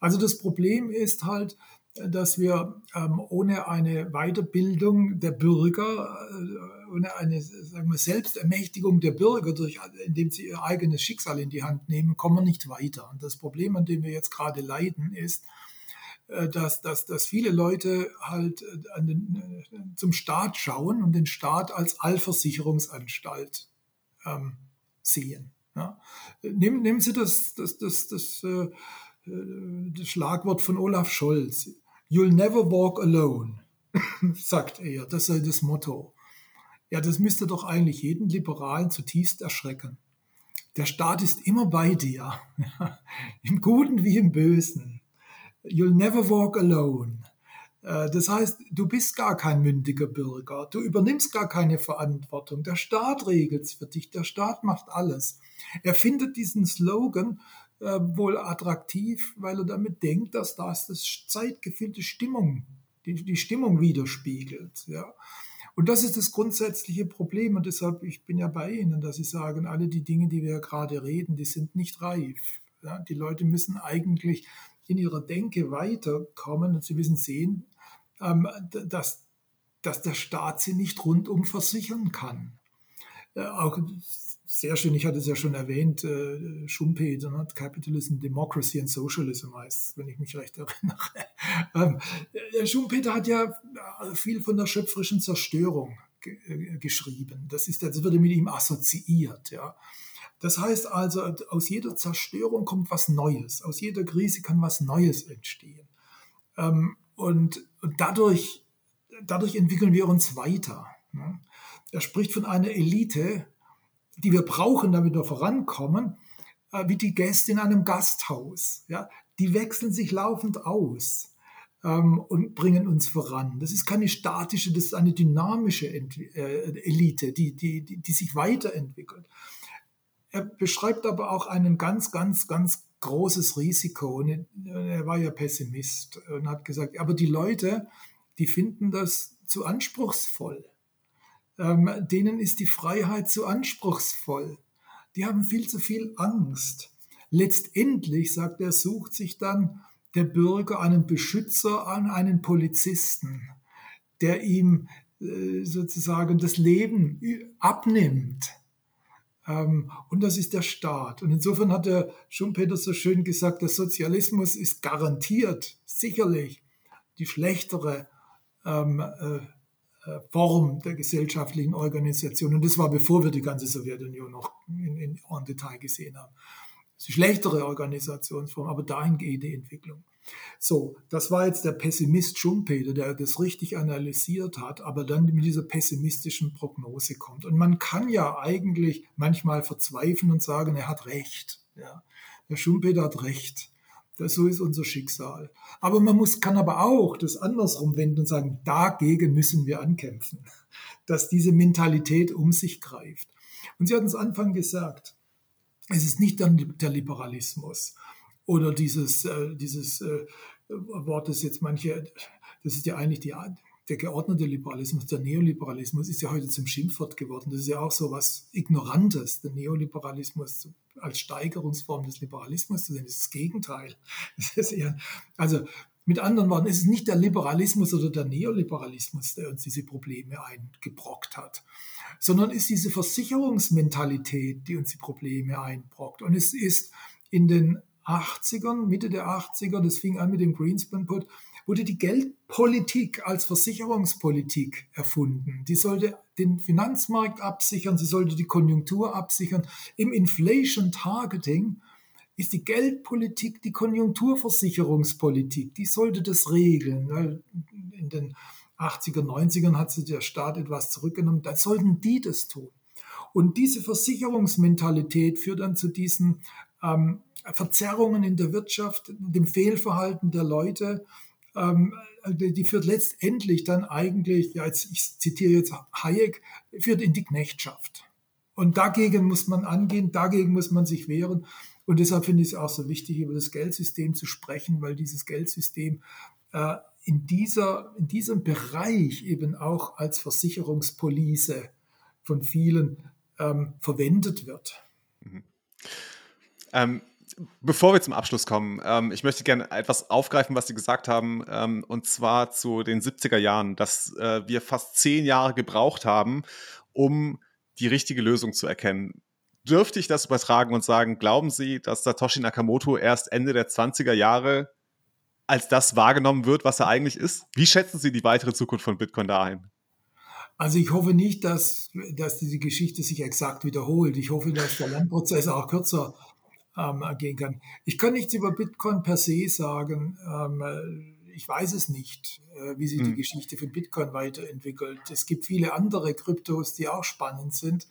Also das Problem ist halt, dass wir ähm, ohne eine Weiterbildung der Bürger, äh, ohne eine sagen wir, Selbstermächtigung der Bürger, durch, indem sie ihr eigenes Schicksal in die Hand nehmen, kommen wir nicht weiter. Und das Problem, an dem wir jetzt gerade leiden, ist, äh, dass, dass, dass viele Leute halt äh, den, äh, zum Staat schauen und den Staat als Allversicherungsanstalt ähm, sehen. Ja. Nehmen, nehmen Sie das, das, das, das, äh, das Schlagwort von Olaf Scholz. You'll never walk alone, sagt er. Das sei das Motto. Ja, das müsste doch eigentlich jeden Liberalen zutiefst erschrecken. Der Staat ist immer bei dir, im Guten wie im Bösen. You'll never walk alone. Äh, das heißt, du bist gar kein mündiger Bürger, du übernimmst gar keine Verantwortung. Der Staat regelt es für dich, der Staat macht alles. Er findet diesen Slogan äh, wohl attraktiv, weil er damit denkt, dass das das Zeitgefühl, die Stimmung, die, die Stimmung widerspiegelt. Ja. Und das ist das grundsätzliche Problem. Und deshalb, ich bin ja bei Ihnen, dass Sie sagen, alle die Dinge, die wir gerade reden, die sind nicht reif. Ja, die Leute müssen eigentlich in ihrer Denke weiterkommen und sie müssen sehen, ähm, dass, dass der Staat sie nicht rundum versichern kann. Äh, auch sehr schön, ich hatte es ja schon erwähnt, äh, Schumpeter, ne? Capitalism, Democracy and Socialism heißt wenn ich mich recht erinnere. ähm, äh, Schumpeter hat ja viel von der schöpferischen Zerstörung äh, geschrieben. Das, ist, das wird mit ihm assoziiert. Ja. Das heißt also, aus jeder Zerstörung kommt was Neues. Aus jeder Krise kann was Neues entstehen. Ähm, und, dadurch, dadurch entwickeln wir uns weiter. Ne? Er spricht von einer Elite, die wir brauchen, damit wir vorankommen, äh, wie die Gäste in einem Gasthaus. Ja? Die wechseln sich laufend aus ähm, und bringen uns voran. Das ist keine statische, das ist eine dynamische äh, Elite, die, die, die, die sich weiterentwickelt. Er beschreibt aber auch ein ganz, ganz, ganz großes Risiko. Und er war ja Pessimist und hat gesagt, aber die Leute, die finden das zu anspruchsvoll. Ähm, denen ist die Freiheit zu anspruchsvoll. Die haben viel zu viel Angst. Letztendlich, sagt er, sucht sich dann der Bürger einen Beschützer an einen Polizisten, der ihm äh, sozusagen das Leben abnimmt und das ist der Staat. Und insofern hat der Schumpeter so schön gesagt, der Sozialismus ist garantiert, sicherlich die schlechtere ähm, äh, äh, Form der gesellschaftlichen Organisation. Und das war bevor wir die ganze Sowjetunion noch in, in, en Detail gesehen haben. Die schlechtere Organisationsform, aber dahin geht die Entwicklung. So, das war jetzt der Pessimist Schumpeter, der das richtig analysiert hat, aber dann mit dieser pessimistischen Prognose kommt. Und man kann ja eigentlich manchmal verzweifeln und sagen, er hat recht. Ja, der Schumpeter hat recht. Das, so ist unser Schicksal. Aber man muss, kann aber auch das andersrum wenden und sagen, dagegen müssen wir ankämpfen, dass diese Mentalität um sich greift. Und Sie hatten es Anfang gesagt, es ist nicht dann der Liberalismus oder dieses, äh, dieses äh, Wort, das jetzt manche, das ist ja eigentlich die, der geordnete Liberalismus, der Neoliberalismus ist ja heute zum Schimpfwort geworden. Das ist ja auch so was Ignorantes, der Neoliberalismus als Steigerungsform des Liberalismus zu sehen. Das ist das Gegenteil. Das ist eher, also mit anderen Worten, es ist nicht der Liberalismus oder der Neoliberalismus, der uns diese Probleme eingebrockt hat, sondern es ist diese Versicherungsmentalität, die uns die Probleme einbrockt. Und es ist in den 80ern, Mitte der 80er, das fing an mit dem Greenspan Put, wurde die Geldpolitik als Versicherungspolitik erfunden. Die sollte den Finanzmarkt absichern, sie sollte die Konjunktur absichern. Im Inflation Targeting ist die Geldpolitik die Konjunkturversicherungspolitik. Die sollte das regeln. In den 80er, 90ern hat sich der Staat etwas zurückgenommen. Da sollten die das tun. Und diese Versicherungsmentalität führt dann zu diesen ähm, Verzerrungen in der Wirtschaft, dem Fehlverhalten der Leute, ähm, die führt letztendlich dann eigentlich, ja, jetzt, ich zitiere jetzt Hayek, führt in die Knechtschaft. Und dagegen muss man angehen, dagegen muss man sich wehren. Und deshalb finde ich es auch so wichtig, über das Geldsystem zu sprechen, weil dieses Geldsystem äh, in, dieser, in diesem Bereich eben auch als Versicherungspolice von vielen ähm, verwendet wird. Mhm. Ähm, bevor wir zum Abschluss kommen, ähm, ich möchte gerne etwas aufgreifen, was Sie gesagt haben, ähm, und zwar zu den 70er Jahren, dass äh, wir fast zehn Jahre gebraucht haben, um die richtige Lösung zu erkennen. Dürfte ich das übertragen und sagen, glauben Sie, dass Satoshi Nakamoto erst Ende der 20er Jahre als das wahrgenommen wird, was er eigentlich ist? Wie schätzen Sie die weitere Zukunft von Bitcoin da ein? Also ich hoffe nicht, dass, dass diese Geschichte sich exakt wiederholt. Ich hoffe, dass der Lernprozess auch kürzer ähm, gehen kann. Ich kann nichts über Bitcoin per se sagen. Ähm, ich weiß es nicht, äh, wie sich hm. die Geschichte von Bitcoin weiterentwickelt. Es gibt viele andere Kryptos, die auch spannend sind.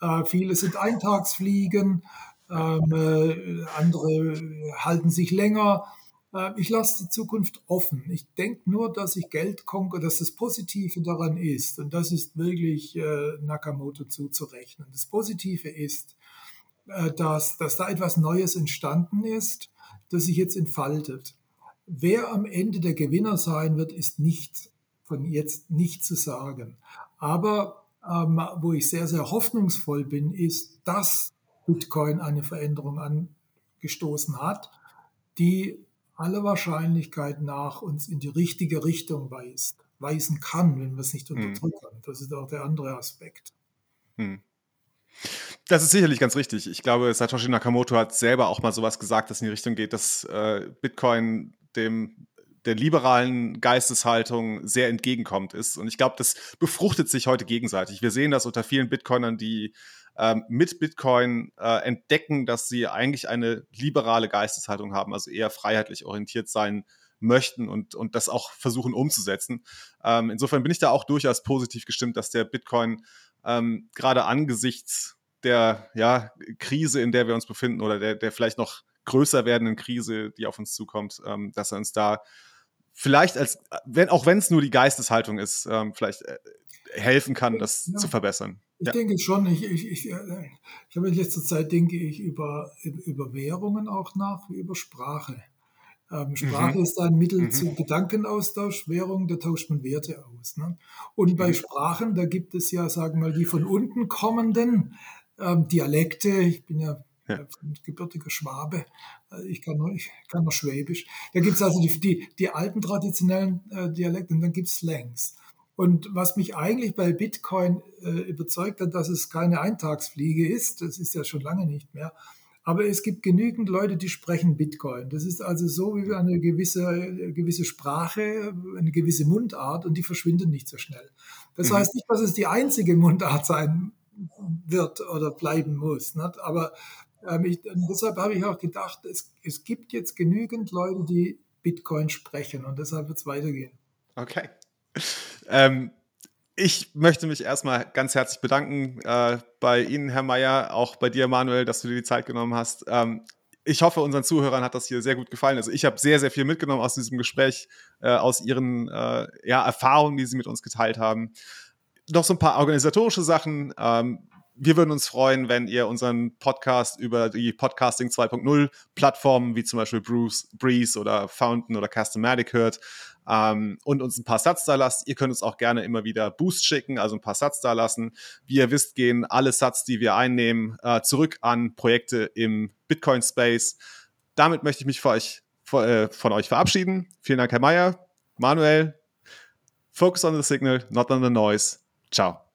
Äh, viele sind Eintagsfliegen, ähm, äh, andere halten sich länger. Äh, ich lasse die Zukunft offen. Ich denke nur, dass ich Geld konke, dass das Positive daran ist, und das ist wirklich äh, Nakamoto zuzurechnen. Das Positive ist, äh, dass, dass da etwas Neues entstanden ist, das sich jetzt entfaltet. Wer am Ende der Gewinner sein wird, ist nicht von jetzt nicht zu sagen. Aber ähm, wo ich sehr, sehr hoffnungsvoll bin, ist, dass Bitcoin eine Veränderung angestoßen hat, die aller Wahrscheinlichkeit nach uns in die richtige Richtung weist, weisen kann, wenn wir es nicht hm. unterdrücken. Hm. Das ist auch der andere Aspekt. Hm. Das ist sicherlich ganz richtig. Ich glaube, Satoshi Nakamoto hat selber auch mal sowas gesagt, das in die Richtung geht, dass äh, Bitcoin dem der liberalen Geisteshaltung sehr entgegenkommt ist. Und ich glaube, das befruchtet sich heute gegenseitig. Wir sehen das unter vielen Bitcoinern, die ähm, mit Bitcoin äh, entdecken, dass sie eigentlich eine liberale Geisteshaltung haben, also eher freiheitlich orientiert sein möchten und, und das auch versuchen umzusetzen. Ähm, insofern bin ich da auch durchaus positiv gestimmt, dass der Bitcoin ähm, gerade angesichts der ja, Krise, in der wir uns befinden oder der, der vielleicht noch größer werdenden Krise, die auf uns zukommt, ähm, dass er uns da vielleicht als, wenn, auch wenn es nur die Geisteshaltung ist, ähm, vielleicht äh, helfen kann, das ja. zu verbessern. Ich ja. denke schon, ich, ich, ich, äh, ich habe in letzter Zeit, denke ich, über, über Währungen auch nach, wie über Sprache. Ähm, Sprache mhm. ist ein Mittel mhm. zu Gedankenaustausch, Währung, da tauscht man Werte aus. Ne? Und bei mhm. Sprachen, da gibt es ja, sagen wir mal, die von unten kommenden ähm, Dialekte. Ich bin ja, ja. gebürtiger Schwabe, äh, ich kann, nur, ich kann noch Schwäbisch. Da gibt es also die, die, die, alten traditionellen äh, Dialekte und dann gibt es Slangs. Und was mich eigentlich bei Bitcoin äh, überzeugt hat, dass es keine Eintagsfliege ist, das ist ja schon lange nicht mehr, aber es gibt genügend Leute, die sprechen Bitcoin. Das ist also so wie eine gewisse, gewisse Sprache, eine gewisse Mundart und die verschwindet nicht so schnell. Das mhm. heißt nicht, dass es die einzige Mundart sein wird oder bleiben muss. Nicht? Aber ähm, ich, deshalb habe ich auch gedacht, es, es gibt jetzt genügend Leute, die Bitcoin sprechen und deshalb wird es weitergehen. Okay. Ähm, ich möchte mich erstmal ganz herzlich bedanken äh, bei Ihnen, Herr Mayer, auch bei dir, Manuel, dass du dir die Zeit genommen hast. Ähm, ich hoffe, unseren Zuhörern hat das hier sehr gut gefallen. Also ich habe sehr, sehr viel mitgenommen aus diesem Gespräch, äh, aus Ihren äh, ja, Erfahrungen, die Sie mit uns geteilt haben. Noch so ein paar organisatorische Sachen. Ähm, wir würden uns freuen, wenn ihr unseren Podcast über die Podcasting 2.0 Plattformen wie zum Beispiel Bruce, Breeze oder Fountain oder Customatic hört ähm, und uns ein paar Satz da lasst. Ihr könnt uns auch gerne immer wieder Boost schicken, also ein paar Satz da lassen. Wie ihr wisst, gehen alle Satz, die wir einnehmen, äh, zurück an Projekte im Bitcoin-Space. Damit möchte ich mich für euch, für, äh, von euch verabschieden. Vielen Dank, Herr Mayer. Manuel, focus on the signal, not on the noise. Ciao.